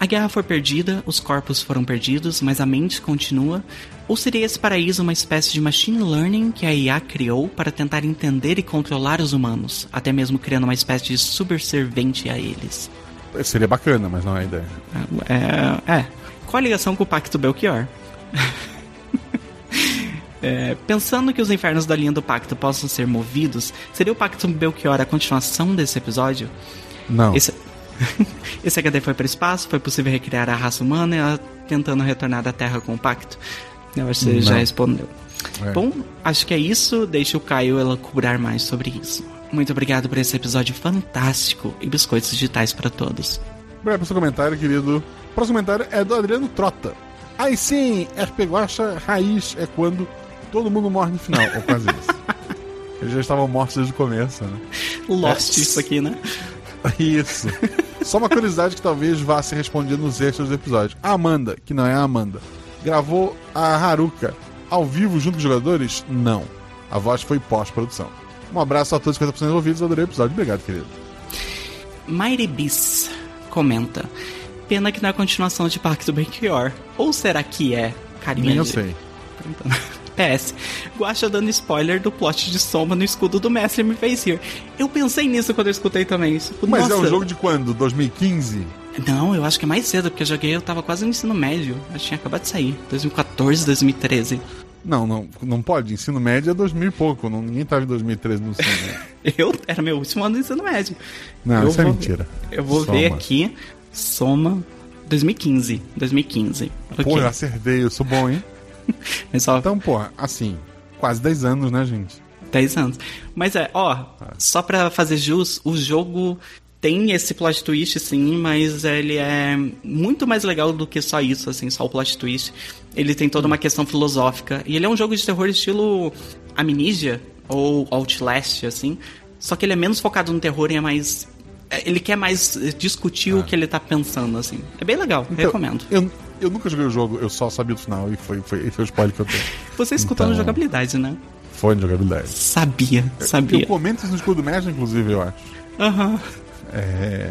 A guerra foi perdida, os corpos foram perdidos, mas a mente continua? Ou seria esse paraíso uma espécie de machine learning que a IA criou para tentar entender e controlar os humanos, até mesmo criando uma espécie de subservente a eles? Seria bacana, mas não é a ideia. É. é. Qual a ligação com o Pacto Belchior? É, pensando que os infernos da linha do pacto possam ser movidos, seria o Pacto Belchior a continuação desse episódio? Não. Esse, esse HD foi para o espaço, foi possível recriar a raça humana e ela tentando retornar da Terra com o pacto. Eu acho que você já Não. respondeu. É. Bom, acho que é isso. Deixa o Caio elaborar mais sobre isso. Muito obrigado por esse episódio fantástico e biscoitos digitais para todos. Obrigado pelo seu comentário, querido. O próximo comentário é do Adriano Trota. Aí sim, RP Guacha raiz é quando todo mundo morre no final, ou quase isso. Eles já estavam mortos desde o começo, né? Lost É. isso aqui, né? Isso. Só uma curiosidade que talvez vá ser respondida nos extras do episódio. A Amanda, que não é a Amanda, gravou a Haruka ao vivo junto com os jogadores? Não. A voz foi pós-produção. Um abraço a todos os 50% envolvidos. Adorei o episódio. Obrigado, querido. Mighty Bis comenta. Pena que não é a continuação de Parque do Belchior. Ou será que é? Carinha Nem eu de- sei. Perguntando. PS. Guacha dando spoiler do plot de Soma no escudo do mestre me fez rir. Eu pensei nisso quando eu escutei também. Tipo, Mas nossa. é um jogo de quando? 2015? Não, eu acho que é mais cedo, porque eu joguei, eu tava quase no ensino médio. Eu tinha acabado de sair. 2014, 2013. Não, não, não pode. Ensino médio é 2000 e pouco. Não, ninguém tava em 2013 no ensino médio. Eu era meu último ano do ensino médio. Não, Eu isso é vou- mentira. Eu vou Soma. ver aqui. Soma 2015. 2015. Ok. Pô, eu acertei. Eu sou bom, hein? Mas só Então, pô, assim, quase 10 anos, né, gente? 10 anos. Mas é, ó, só pra fazer jus, o jogo tem esse plot twist, sim, mas ele é muito mais legal do que só isso, assim, só o plot twist. Ele tem toda uma questão filosófica. E ele é um jogo de terror estilo Amnesia ou Outlast, assim. Só que ele é menos focado no terror e é mais. é, Ele quer mais discutir o que ele tá pensando, assim. É bem legal, Então, recomendo. Eu, eu nunca joguei o jogo, eu só sabia do final e foi, foi, foi o spoiler que eu tenho. Você escutou então- jogabilidade, né? Foi de jogabilidade. Sabia, Eu sabia. comento isso no escudo mestre, inclusive, eu acho. Aham. É...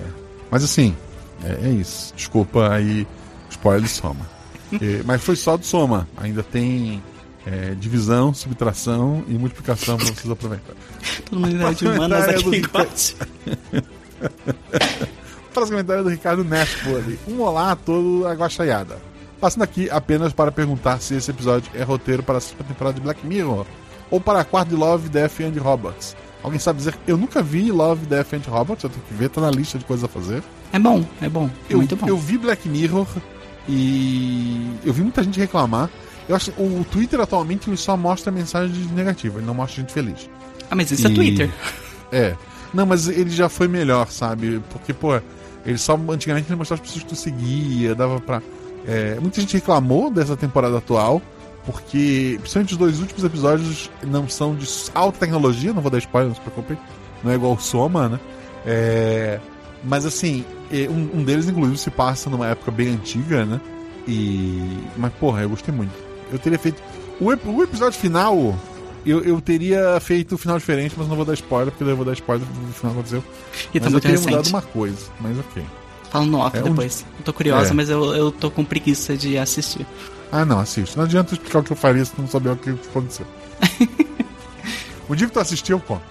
Mas assim, é, é isso. Desculpa aí, spoiler de soma. É, mas foi só do soma. Ainda tem é, divisão, subtração e multiplicação pra vocês aproveitarem. Todo mundo é de humanas aqui os comentários do Ricardo Nespo ali. Um olá a todo a guaxaiada. Passando aqui apenas para perguntar se esse episódio é roteiro para a sexta temporada de Black Mirror ou para a quarta de Love, Death and Robots. Alguém sabe dizer? Eu nunca vi Love, Death and Robots, eu tenho que ver, tá na lista de coisas a fazer. É bom, é bom. É Eu, muito bom. eu vi Black Mirror e eu vi muita gente reclamar. Eu acho que o Twitter atualmente ele só mostra mensagem negativa, ele não mostra gente feliz. Ah, mas isso é E- Twitter. É. Não, mas ele já foi melhor, sabe? Porque, pô, ele só. Antigamente ele mostrava as pessoas que tu seguia, dava pra. é, muita gente reclamou dessa temporada atual, porque, principalmente os dois últimos episódios não são de alta tecnologia, não vou dar spoiler, não se preocupem. Não é igual o Soma, né? É, mas assim, é, um, um deles, inclusive, se passa numa época bem antiga, né? E. Mas, porra, eu gostei muito. Eu teria feito. O, o episódio final. Eu, eu teria feito o final diferente, mas não vou dar spoiler, porque daí eu vou dar spoiler do final que aconteceu. E tá mas eu muito teria recente. mudado uma coisa, mas ok. Fala no off É um- depois. Eu tô curiosa, É. mas eu, eu tô com preguiça de assistir. Ah, não, assiste. Não adianta explicar o que eu faria se tu não souber o que aconteceu. o dia que tu assistiu, conto.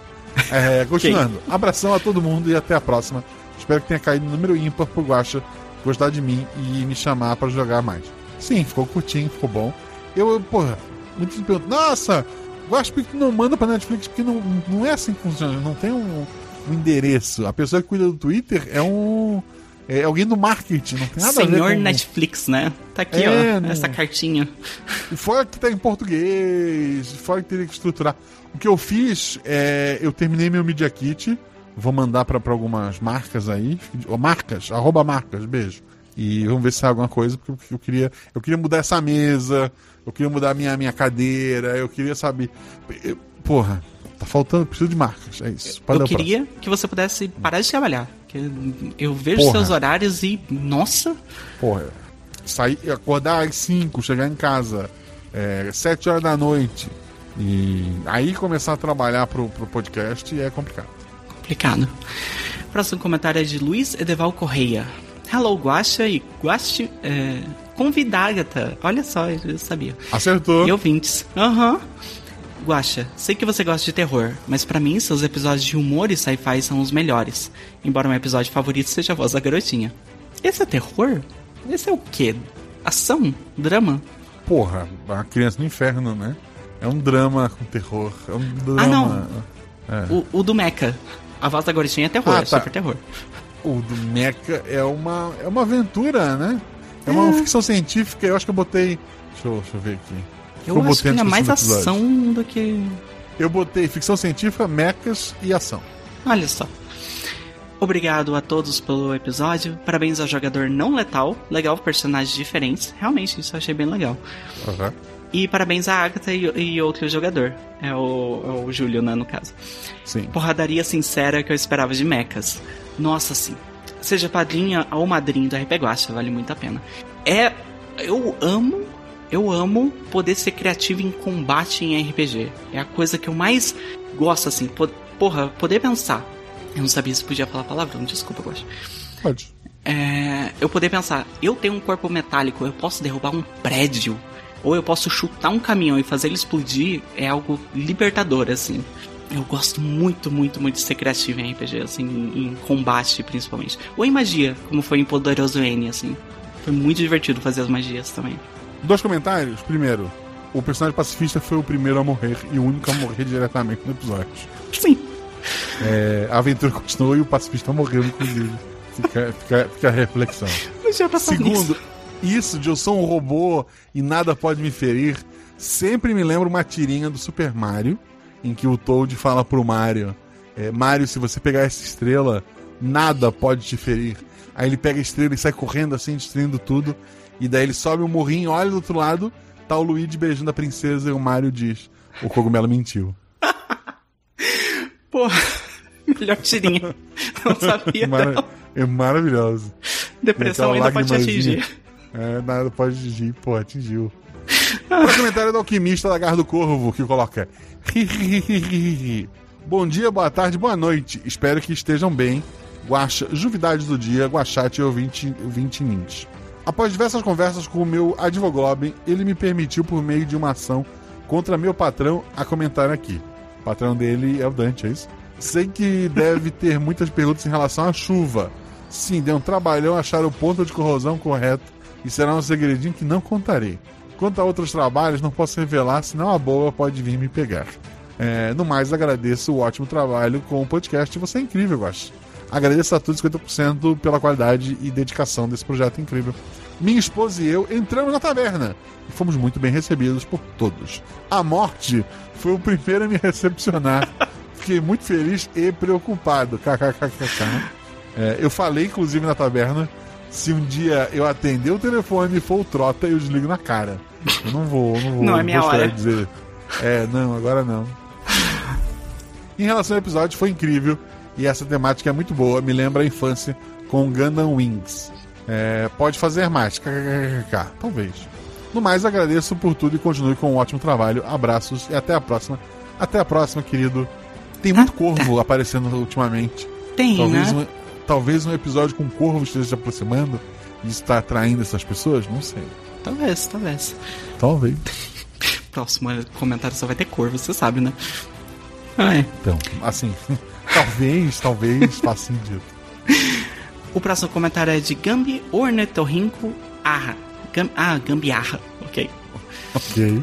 É, continuando. Abração a todo mundo e até a próxima. Espero que tenha caído no número ímpar pro Guacha gostar de mim e me chamar pra jogar mais. Sim, ficou curtinho, ficou bom. Eu, eu, porra, muitos me perguntam, nossa, Guacha, por que não manda pra Netflix? Porque não, não é assim que funciona, não tem um, um endereço. A pessoa que cuida do Twitter é um. É alguém do marketing, não tem nada a ver Senhor com... Netflix, né? Tá aqui, É, ó. não- Essa cartinha. E fora que tá em português, fora que teria que estruturar. O que eu fiz é. Eu terminei meu Media Kit. Vou mandar pra, pra algumas marcas aí. Marcas, arroba marcas, beijo. E vamos ver se sai alguma coisa, porque eu queria. Eu queria mudar essa mesa, eu queria mudar minha, minha cadeira, eu queria saber. eu- porra, tá faltando, preciso de marcas. É isso. Pode eu queria que você pudesse parar de trabalhar. Eu vejo Porra. seus horários e. Nossa! Porra, sair, acordar às 5, chegar em casa, é, 7 horas da noite. E aí começar a trabalhar pro, pro podcast é complicado. Complicado. Próximo comentário é de Luiz Edeval Correia. Hello, Guaxa e Guache. É, convidada. Olha só, eu sabia. Acertou. E ouvintes. Aham. Guaxa, sei que você gosta de terror, mas pra mim seus episódios de humor e sci-fi são os melhores. Embora meu episódio favorito seja a voz da garotinha. Esse é terror? Esse é o quê? Ação? Drama? Porra, a criança no inferno, né? É um drama com terror. É um drama. Ah, não. É. O, o do Mecha. A voz da garotinha é terror, Ah, é tá. super terror. O do Mecha é uma, é uma aventura, né? É uma ficção científica. Eu acho que eu botei. Deixa eu, deixa eu ver aqui. Eu eu acho que é mais ação do que. Eu botei ficção científica, mechas e ação. Olha só. Obrigado a todos pelo episódio. Parabéns ao jogador não letal. Legal, personagens diferentes. Realmente, isso eu achei bem legal. Aham. E parabéns a Agatha e, e outro jogador. É o, é o Júlio, né, no caso. Sim. Porradaria sincera que eu esperava de mechas. Nossa, sim. Seja padrinha ou madrinho do RP Guacha, vale muito a pena. É. Eu amo. Eu amo poder ser criativo em combate em RPG. É a coisa que eu mais gosto, assim. Po- Porra, poder pensar. Eu não sabia se podia falar palavrão, desculpa, Guacha. Pode. É, eu poder pensar, eu tenho um corpo metálico, eu posso derrubar um prédio, ou eu posso chutar um caminhão e fazer ele explodir, é algo libertador, assim. Eu gosto muito, muito, muito de ser criativo em RPG, assim, em, em combate principalmente. Ou em magia, como foi em Poderoso N, assim. Foi muito divertido fazer as magias também. Dois comentários. Primeiro, o personagem pacifista foi o primeiro a morrer e o único a morrer diretamente no episódio. Sim. É, a aventura continuou e o pacifista morreu, inclusive. Fica, fica, fica a reflexão. Tinha passado nisso. Segundo, isso de eu sou um robô e nada pode me ferir, sempre me lembra uma tirinha do Super Mario, em que o Toad fala pro Mario: é, Mario, se você pegar essa estrela, nada pode te ferir. Aí ele pega a estrela e sai correndo assim, destruindo tudo. E daí ele sobe o morrinho, olha do outro lado, tá o Luigi beijando a princesa e o Mario diz: O cogumelo mentiu. Porra, melhor tirinha. Não sabia. Mara- não. é maravilhoso. Depressão ainda pode te atingir. É, nada pode atingir. Pô, atingiu. Para comentário do alquimista da Garra do Corvo, que coloca. Bom dia, boa tarde, boa noite. Espero que estejam bem. Guaxa, juvidade do dia, Guachate e ouvinte, ouvinte nintes. Após diversas conversas com o meu advoglobe, ele me permitiu, por meio de uma ação contra meu patrão, a comentar aqui. O patrão dele é o Dante, é isso? Sei que deve ter muitas perguntas em relação à chuva. Sim, deu um trabalhão achar o ponto de corrosão correto e será um segredinho que não contarei. Quanto a outros trabalhos, não posso revelar, senão a boa pode vir me pegar. É, no mais, agradeço o ótimo trabalho com o podcast. Você é incrível, acho. Agradeço a todos 50% pela qualidade e dedicação desse projeto incrível. Minha esposa e eu entramos na taverna e fomos muito bem recebidos por todos. A morte foi o primeiro a me recepcionar. Fiquei muito feliz e preocupado. KKKKK. É, eu falei, inclusive, na taverna. Se um dia eu atender o telefone e for o Trota, eu desligo na cara. Eu não vou, não vou. Não é minha gostaria hora. de dizer. É, não, agora não. Em relação ao episódio, foi incrível e essa temática é muito boa. Me lembra a infância com Gundam Wings. É, pode fazer mais. KKKK, talvez. No mais, agradeço por tudo e continue com um ótimo trabalho. Abraços e até a próxima. Até a próxima, querido. Tem muito corvo aparecendo ultimamente. Tem, Talvez né? um, talvez um episódio com corvo esteja se aproximando e está atraindo essas pessoas? Não sei. Talvez, talvez. Talvez. Próximo comentário só vai ter cor, você sabe, né? Ah, é. Então, assim, talvez, talvez faça sentido. O próximo comentário é de Gambi Ornetorrinco Arra. Gam ah, Gambiarra. Ok. Ok.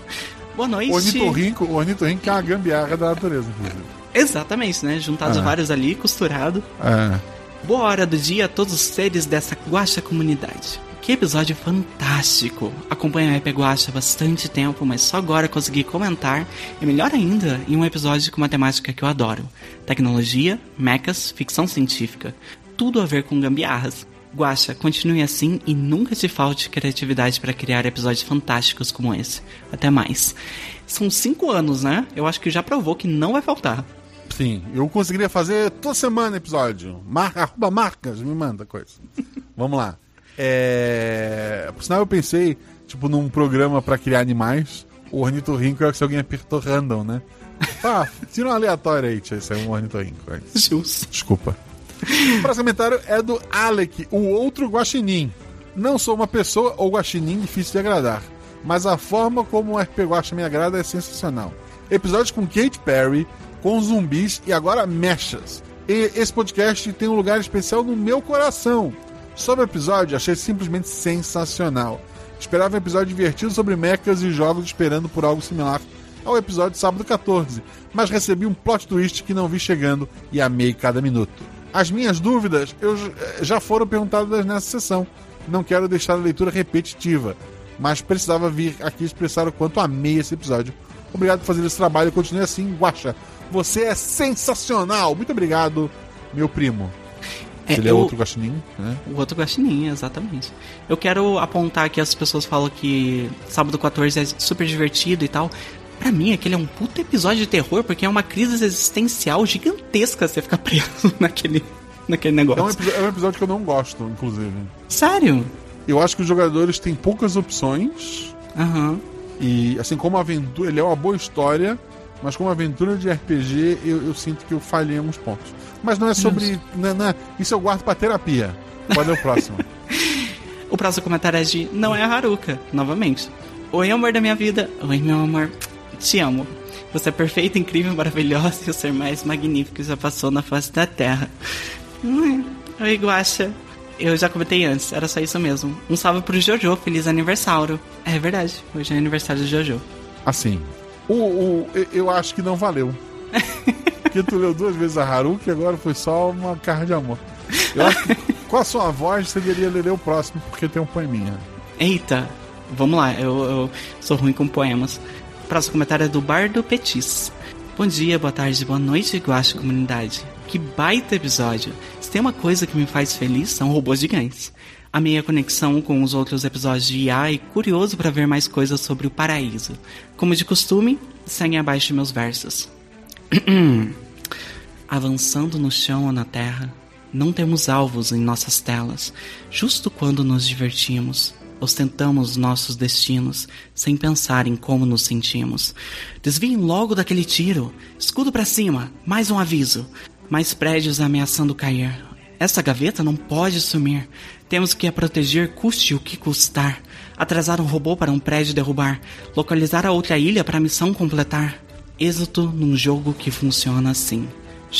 Boa noite. Ornitorrinco, ornitorrinco é uma gambiarra da natureza, inclusive. Exatamente, né? Juntados Ah. vários ali, costurado. É. Boa hora do dia a todos os seres dessa guacha comunidade. Que episódio fantástico! Acompanho a EP Guacha há bastante tempo, mas só agora consegui comentar, e melhor ainda, em um episódio com uma temática que eu adoro: tecnologia, mechas, ficção científica. Tudo a ver com gambiarras. Guacha, continue assim e nunca te falte criatividade para criar episódios fantásticos como esse. Até mais. São cinco anos, né? Eu acho que já provou que não vai faltar. Sim, eu conseguiria fazer toda semana episódio. Marca, arroba marcas, me manda coisa. Vamos lá. É... Por sinal, eu pensei, tipo, num programa pra criar animais. O ornitorrinco é se alguém apertou random, né? Tá, tira um aleatório aí, tia, isso é um ornitorrinco. é. Justo. Desculpa. O próximo comentário é do Alec, o outro guaxinim. Não sou uma pessoa ou guaxinim difícil de agradar, mas a forma como o RP Guaxa me agrada é sensacional. Episódios com Kate Perry, com zumbis e agora mechas. E esse podcast tem um lugar especial no meu coração. Sobre o episódio, achei simplesmente sensacional. Esperava um episódio divertido sobre mechas e jogos esperando por algo similar ao episódio de sábado 14, mas recebi um plot twist que não vi chegando e amei cada minuto. As minhas dúvidas eu, j- já foram perguntadas nessa sessão. Não quero deixar a leitura repetitiva. mas precisava vir aqui expressar o quanto amei esse episódio. Obrigado por fazer esse trabalho e continue assim, Guaxa. Você é sensacional! Muito obrigado, meu primo. É, Ele é eu- outro guaxinim, né? O outro guaxinim, exatamente. Eu quero apontar que as pessoas falam que Sábado 14 é super divertido e tal. Pra mim, aquele é um puto episódio de terror, porque é uma crise existencial gigantesca você ficar preso naquele, naquele É um, negócio. é um episódio que eu não gosto, inclusive. Sério? Eu acho que os jogadores têm poucas opções Aham. e, assim como a aventura, ele é uma boa história, mas como aventura de RPG, eu, eu sinto que eu falhei em alguns pontos. Mas não é sobre. Não, não é- isso eu guardo pra terapia. Qual é o próximo? O próximo comentário é de Não é a Haruka, novamente. Oi, amor da minha vida. Oi, meu amor. Te amo. Você é perfeita, incrível, maravilhosa e o ser mais magnífico que já passou na face da Terra. Hum, Oi, Guaxa. Eu já comentei antes, era só isso mesmo. Um salve pro Jojo, feliz aniversário. É verdade, hoje é aniversário do Jojo. Assim, o, o- eu acho que não valeu. Porque tu leu duas vezes a Haruki agora foi só uma carta de amor. Eu acho que com a sua voz você deveria ler o próximo, porque tem um poeminha. Eita, vamos lá, eu, eu sou ruim com poemas. Próximo comentário é do Bardo Petis. Bom dia, boa tarde, boa noite, Guacha Comunidade. Que baita episódio. Se tem uma coisa que me faz feliz, são robôs gigantes. A conexão com os outros episódios de IA e curioso para ver mais coisas sobre o paraíso. Como de costume, seguem abaixo meus versos. Avançando no chão ou na terra, não temos alvos em nossas telas. Justo quando nos divertimos, ostentamos nossos destinos, sem pensar em como nos sentimos. Desviem logo daquele tiro. Escudo para cima, mais um aviso. Mais prédios ameaçando cair. Essa gaveta não pode sumir. Temos que a proteger, custe o que custar. Atrasar um robô para um prédio derrubar. Localizar a outra ilha para a missão completar. Êxito num jogo que funciona assim.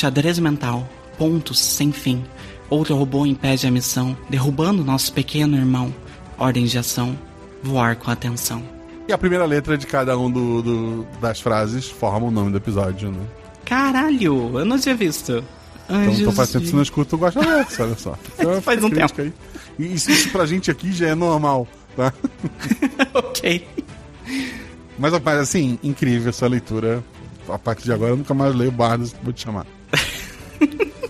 Xadrez mental, pontos sem fim. Outro robô impede a missão, derrubando nosso pequeno irmão. Ordem de ação, voar com atenção. E a primeira letra de cada um do, do- das frases forma o nome do episódio, né? Caralho, eu não tinha visto. Ai, Então, então Jesus. faz tempo que você não escuta o Gosta Verso, olha só. Então, Faz um crítica Aí. Isso, isso pra gente aqui já é normal, tá? ok. Mas, rapaz, assim, incrível essa leitura. A partir de agora eu nunca mais leio Bardos, vou te chamar.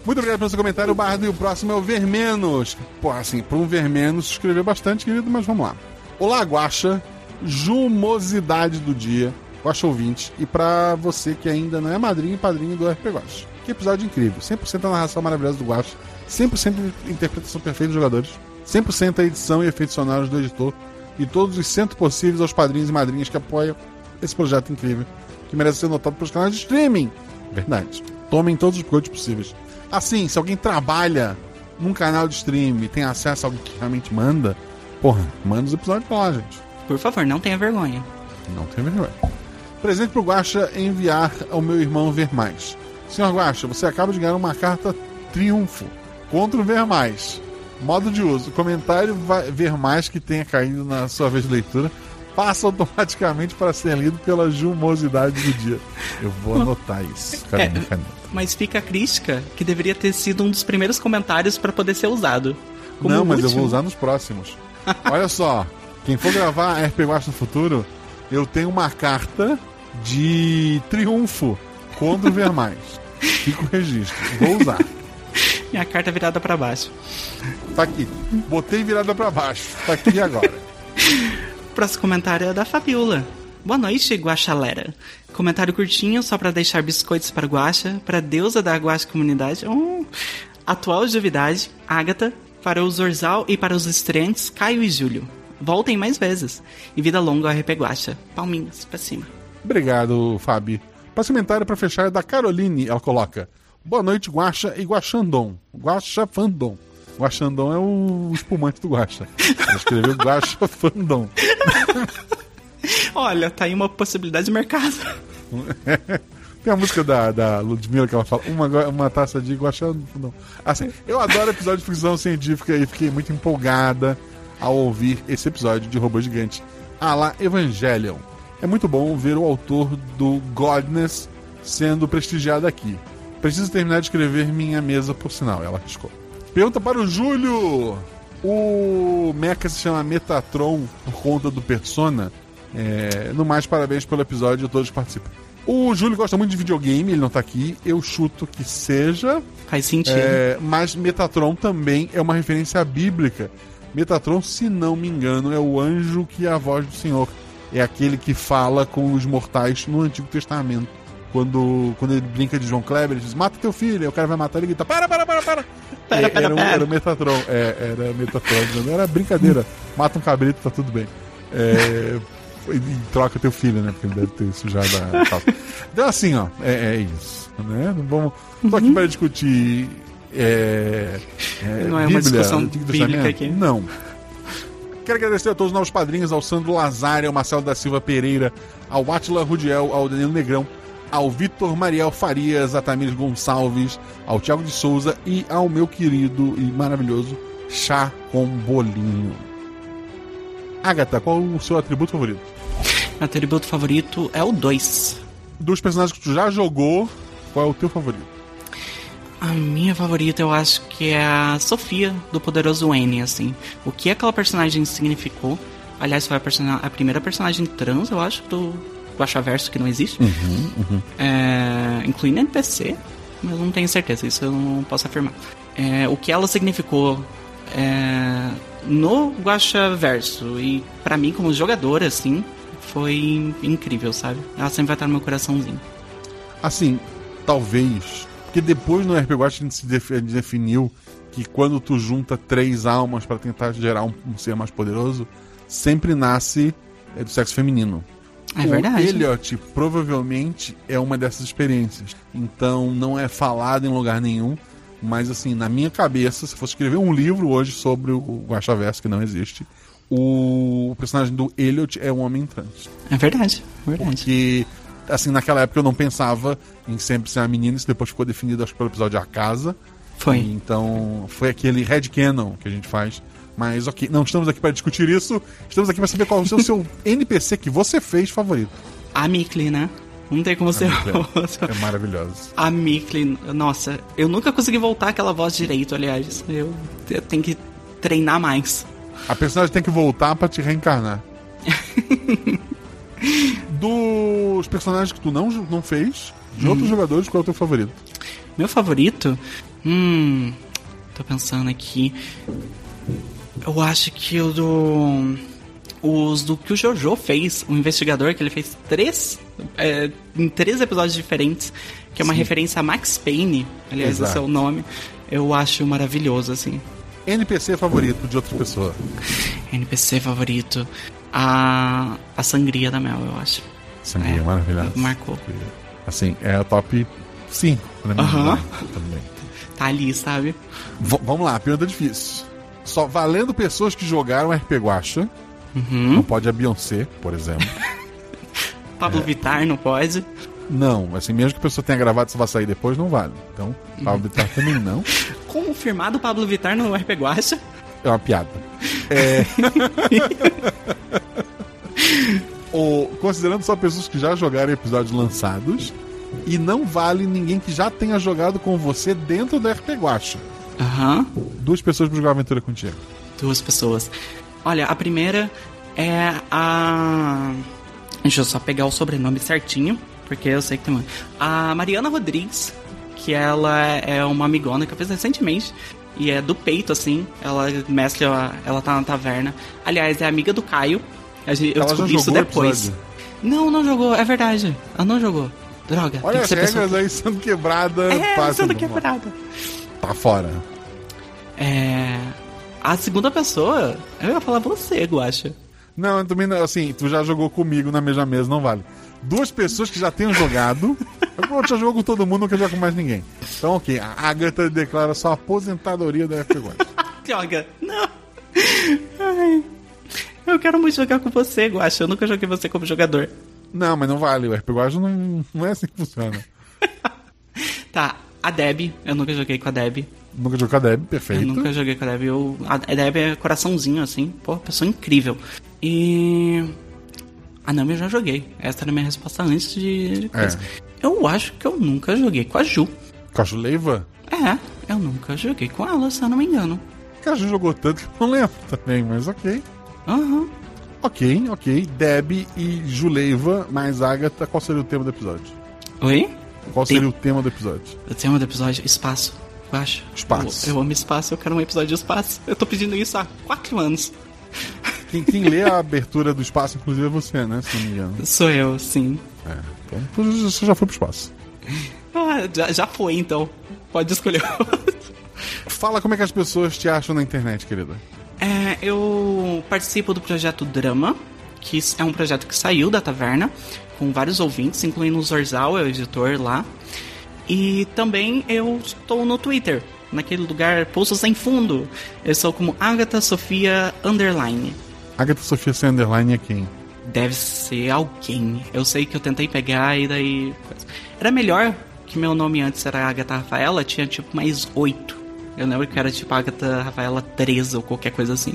Muito obrigado pelo seu comentário, Bardo. E o próximo é o Vermenos. Pô, assim, para um Vermenos escreveu bastante, querido, mas vamos lá. Olá, Guaxa. Jumosidade do dia. Guaxa ouvinte. E pra você que ainda não é madrinho e padrinho do RP Guaxa. Que episódio incrível. 100% a narração maravilhosa do Guaxa. 100% de interpretação perfeita dos jogadores. 100% a edição e efeitos sonoros do editor. E todos os centos possíveis aos padrinhos e madrinhas que apoiam esse projeto incrível. Que merece ser notado pelos canais de streaming. Verdade. Tomem todos os biscoitos possíveis. Assim, se alguém trabalha num canal de stream e tem acesso a alguém que realmente manda, porra, manda os episódios pra lá, gente. Por favor, não tenha vergonha. Não tem vergonha. Presente pro Guaxa enviar ao meu irmão Ver Mais. Senhor Guaxa, você acaba de ganhar uma carta triunfo contra o Ver Mais. Modo de uso. Comentário vai ver mais que tenha caído na sua vez de leitura passa automaticamente para ser lido pela jumosidade do dia. Eu vou anotar isso. Cadê É. minha caneta? Mas fica a crítica que deveria ter sido um dos primeiros comentários para poder ser usado. Não, mas eu último. vou usar nos próximos. Olha só, quem for gravar RP Guacha no futuro, eu tenho uma carta de triunfo contra o Ver Mais. Fica o registro. Vou usar. Minha carta virada para baixo. Tá aqui. Botei virada pra baixo. Tá aqui agora. Próximo comentário é da Fabiola. Boa noite, Guaxalera. Comentário curtinho, só para deixar biscoitos para Guaxa, para deusa da Guaxa Comunidade. Oh. Atual Juvidade, Ágata, para o Zorzal e para os estreantes Caio e Júlio. Voltem mais vezes. E vida longa ao RP Guaxa. Palminhas pra cima. Obrigado, Fabi. Próximo comentário pra fechar é da Caroline. Ela coloca: Boa noite, Guaxa e Guaxandon. Guaxa Fandom. Guaxandon é o espumante do Guaxa. Ela escreveu Guaxa Fandom. Olha, tá aí uma possibilidade de mercado. Tem a música da, da Ludmilla que ela fala: Uma, uma taça de Guaxandon. Assim, eu adoro episódio de ficção científica e fiquei muito empolgada ao ouvir esse episódio de Robô Gigante. Ah lá, Evangelion. É muito bom ver o autor do Godness sendo prestigiado aqui. Preciso terminar de escrever minha mesa, por sinal. Ela arriscou. Pergunta para o Júlio. O Mecha se chama Metatron por conta do Persona. É, no mais, parabéns pelo episódio, todos participam. O Júlio gosta muito de videogame, ele não tá aqui. Eu chuto que seja. Faz sentido. É, mas Metatron também é uma referência bíblica. Metatron, se não me engano, é o anjo que é a voz do Senhor. É aquele que fala com os mortais no Antigo Testamento. Quando, quando ele brinca de João Kleber, ele diz: Mata teu filho. Aí o cara vai matar ele e grita: Para, para, para, para. Pera, pera, era, o- pera. era o Metatron. É, era Metatron. Era brincadeira. Mata um cabrito, tá tudo bem. É, e, e troca teu filho, né? Porque ele deve ter sujado a calça. Então, assim, ó, é, é isso. Né? Não vamos. Tô aqui para discutir. É, é, Uhum. Não é uma discussão Antigo bíblica aqui. Não. Quero agradecer a todos os novos padrinhos, ao Sandro Lazari, ao Marcelo da Silva Pereira, ao Atila Rudiel, ao Danilo Negrão, ao Vitor Mariel Farias, a Tamires Gonçalves, ao Thiago de Souza e ao meu querido e maravilhoso Chá com Bolinho. Agatha, qual o seu atributo favorito? Meu atributo favorito é o 2. Dos personagens que tu já jogou, qual é o teu favorito? A minha favorita eu acho que é a Sofia do Poderoso N, assim. O que aquela personagem significou. Aliás, foi a, a primeira personagem trans, eu acho, do Guaxaverso que não existe. É, incluindo NPC, mas não tenho certeza, isso eu não posso afirmar. É, o que ela significou é, no Guaxaverso e pra mim como jogadora, assim, foi incrível, sabe? Ela sempre vai estar no meu coraçãozinho. Assim, talvez. Porque depois no RPG Watch a gente se defi- definiu que quando tu junta três almas para tentar gerar um, um ser mais poderoso, sempre nasce é, do sexo feminino. É verdade. O Elliot provavelmente é uma dessas experiências. Então não é falado em lugar nenhum. Mas assim, na minha cabeça, se fosse escrever um livro hoje sobre o Guaxaverso, que não existe, o personagem do Elliot é um homem trans. É verdade, é verdade. Porque, assim, naquela época eu não pensava em sempre ser uma menina, isso depois ficou definido, acho que pelo episódio A Casa. Foi. E, então, foi aquele headcanon que a gente faz. Mas, ok, não estamos aqui para discutir isso. Estamos aqui para saber qual é o seu, seu NPC que você fez favorito. A Mikli, né? Não tem como ser outro. É maravilhoso. A Mikli, nossa, eu nunca consegui voltar aquela voz direito, aliás. Eu, eu tenho que treinar mais. A personagem tem que voltar para te reencarnar. Dos personagens que tu não, não fez, de outros jogadores, qual é o teu favorito? Meu favorito? Hum. Tô pensando aqui. Eu acho que o do. Os do que o Jojo fez, o investigador, que ele fez três. é, em três episódios diferentes, que é uma Sim. referência a Max Payne, aliás, esse Exato. é o nome. Eu acho maravilhoso, assim. NPC favorito de outra pessoa. NPC favorito. A. A sangria da Mel, eu acho. Sangria É, maravilhosa. marcou. Assim, é a top 5 pra mim. Aham. né. Tá ali, sabe? V- vamos lá, pergunta difícil. Só valendo pessoas que jogaram RP Guacha. Uhum. Não pode a Beyoncé, por exemplo. Pablo Vittar não pode. não, assim, mesmo que a pessoa tenha gravado se vai sair depois, não vale. Então, Pablo Vittar também não. Confirmado Pablo Vittar no RP Guacha. É uma piada. É... o, considerando só pessoas que já jogaram episódios lançados. E não vale ninguém que já tenha jogado com você dentro do RP Guacha. Aham. Duas pessoas pra jogar aventura contigo. Duas pessoas. Olha, a primeira é a. Deixa eu só pegar o sobrenome certinho, porque eu sei que tem uma. A Mariana Rodrigues, que ela é uma amigona que eu fiz recentemente. E é do peito, assim. Ela mescla, ela tá na taverna. Aliás, é amiga do Caio. Gente- Eu descobri isso depois. Não, não jogou, é verdade. Ela não jogou. Droga, Olha as regras pessoa. aí sendo quebradas. É, sendo vamos lá. Tá fora. É. A segunda pessoa, eu ia falar você, Guacha. Não, eu também não, assim, tu já jogou comigo na mesma mesa, não vale. Duas pessoas que já tenham jogado. eu já jogou com todo mundo, não quer jogar com mais ninguém. Então, ok, a Agatha declara sua aposentadoria da FP. Droga, não. Ai. Eu quero muito jogar com você, Guacha. Eu nunca joguei você como jogador. Não, mas não vale, o RP Guacha não, não é assim que funciona. Tá, a Deb. Eu nunca joguei com a Deb. Nunca jogou com a Deb, perfeito. Eu nunca joguei com a Deb. Eu, a Deb é coraçãozinho, assim. Pô, pessoa incrível. E. A Nami eu já joguei. Essa era a minha resposta antes de. coisa. Eu acho que eu nunca joguei com a Ju. Cacho Leiva? É, eu nunca joguei com ela, se eu não me engano. que a gente jogou tanto que eu não lembro também, mas ok. Aham. Ok, ok. Deb e Juleiva mais Agatha, qual seria o tema do episódio? Oi? Qual Tem- seria o tema do episódio? O tema do episódio, espaço. Eu acho. Espaço. Eu, eu amo espaço, eu quero um episódio de espaço. Eu tô pedindo isso há quatro anos. Quem, quem lê a abertura do espaço, inclusive, é você, né? Se não me engano. Sou eu, sim. É, então você já foi pro espaço. Ah, já, já foi, então. Pode escolher. Fala como é que as pessoas te acham na internet, querida. É, eu participo do projeto Drama, que é um projeto que saiu da taverna, com vários ouvintes, incluindo o Zorzal, é o editor lá. E também eu estou no Twitter, naquele lugar Poço Sem Fundo. Eu sou como Agatha Sofia Underline. Agatha Sofia sem underline é quem? Deve ser alguém. Eu sei que eu tentei pegar e daí. Era melhor que meu nome antes era Agatha Rafaela, tinha tipo mais oito. Eu lembro que era tipo Agatha Rafaela 13 ou qualquer coisa assim.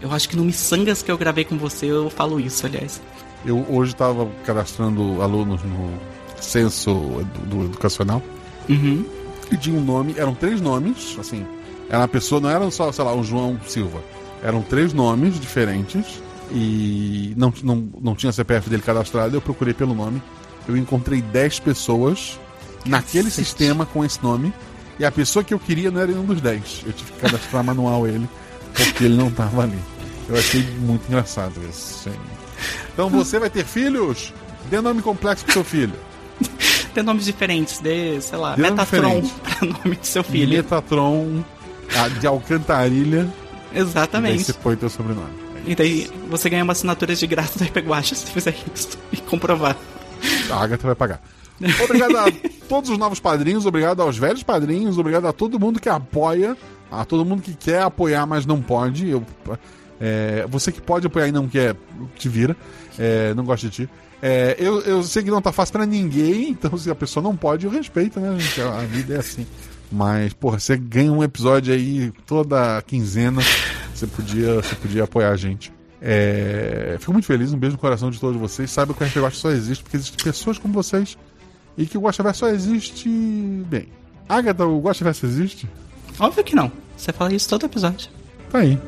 Eu acho que no Missangas que eu gravei com você eu falo isso, aliás. Eu hoje estava cadastrando alunos no censo do, do educacional Uhum. e tinha um nome, eram três nomes, assim, era uma pessoa, não era só, sei lá, o João Silva, eram três nomes diferentes e não, não, não tinha CPF dele cadastrado, eu procurei pelo nome, eu encontrei 10 pessoas naquele Cacete. sistema com esse nome e a pessoa que eu queria não era nenhum dos 10, eu tive que cadastrar manual ele porque ele não estava ali. Eu achei muito engraçado isso. Então você vai ter filhos? Dê nome complexo pro seu filho. Tem nomes diferentes, de, sei lá, Dê Metatron diferente. pra nome do seu filho. Metatron de Alcantarilha. E Exatamente. você põe teu sobrenome. É E daí você ganha umas assinaturas de graça do Repeguacha se fizer isso e comprovar. A Agatha vai pagar. Obrigado a todos os novos padrinhos, obrigado aos velhos padrinhos, obrigado a todo mundo que apoia, a todo mundo que quer apoiar, mas não pode. Eu, é, você que pode apoiar e não quer, te vira. É, não gosta de ti. É, eu, eu sei que não tá fácil pra ninguém, então se a pessoa não pode, eu respeito, né, gente? A vida é assim. Mas, porra, você ganha um episódio aí toda quinzena, você podia, você podia apoiar a gente. É, fico muito feliz, um beijo no coração de todos vocês. Saiba que o RPG só existe porque existem pessoas como vocês e que o Guaxaverso só existe. Bem, Agatha, o Guaxaverso existe? Óbvio que não. Você fala isso todo episódio. Tá aí.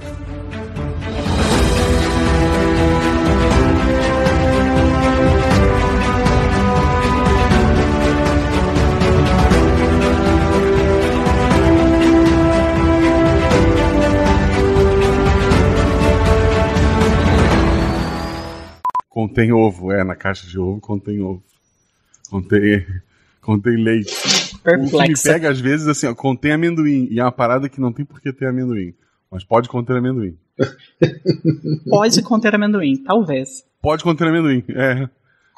Contém ovo, é, na caixa de ovo contém ovo. Contém, contém leite. O que me Perplexa. pega às vezes assim, ó, contém amendoim. E é uma parada que não tem por que ter amendoim. Mas pode conter amendoim. Pode conter amendoim, talvez. Pode conter amendoim. É.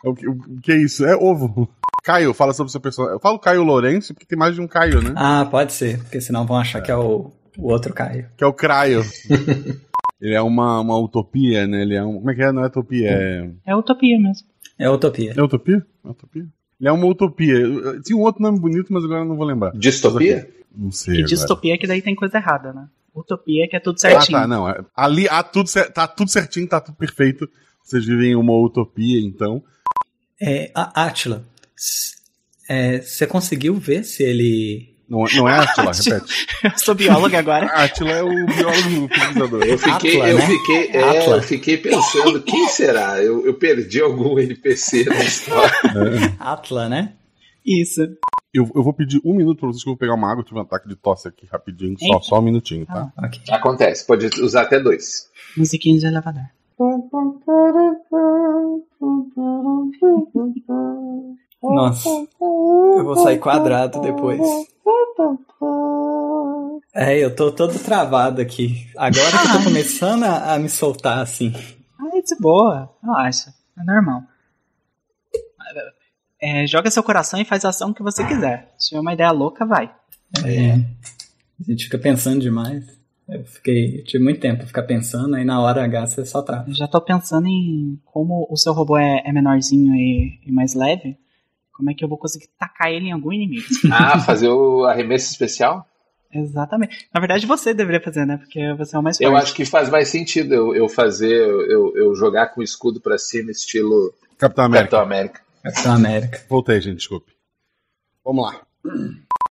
O que, o que é isso? É ovo. Caio, fala sobre o seu personagem. Eu falo Caio Lourenço porque tem mais de um Caio, né? Ah, pode ser, porque senão vão achar que é o, o outro Caio. Que é o Craio. Ele é uma, uma utopia, né? Ele é um. Como é que é? Não é utopia, é. É utopia mesmo. É utopia. É utopia? É utopia? Ele é uma utopia. Tinha um outro nome bonito, mas agora eu não vou lembrar. Distopia? Não sei. Que agora. distopia é que daí tem coisa errada, né? Utopia é que é tudo Ah, certinho. tá, não. é- Ali ah, tudo, tá tudo certinho, tá tudo perfeito. Vocês vivem em uma utopia, então. É, a Atila, s- é, você conseguiu ver se ele. Não, não é Atila, repete. Eu sou bióloga agora. Atila é o biólogo pesquisador. Eu fiquei, Atla, eu né? fiquei, é, eu fiquei pensando, quem será? Eu, eu perdi algum NPC na história. Atla, né? Isso. Eu, eu vou pedir um minuto pra vocês que eu vou pegar uma água. Eu tive um ataque de tosse aqui rapidinho. Só, Eita. só um minutinho, tá? Ok. Acontece, pode usar até dois. Musiquinha de elevador. Nossa, eu vou sair quadrado depois. É, eu tô todo travado aqui. Agora que eu tô começando a, a me soltar assim. Ah, de boa. Relaxa. É normal. É, joga seu coração e faz a ação que você quiser. Se tiver uma ideia louca, vai. É, a gente fica pensando demais. Eu fiquei, eu tive muito tempo pra ficar pensando, aí na hora H você só trava. Eu já tô pensando em como o seu robô é, é menorzinho e, e mais leve. Como é que eu vou conseguir tacar ele em algum inimigo? Ah, fazer o arremesso especial? Exatamente. Na verdade, você deveria fazer, né? Porque você é o mais forte. Eu acho que faz mais sentido eu, eu fazer, eu, eu jogar com o escudo pra cima, estilo Capitão América. Capitão América. Capitão América. Voltei, gente, desculpe. Vamos lá.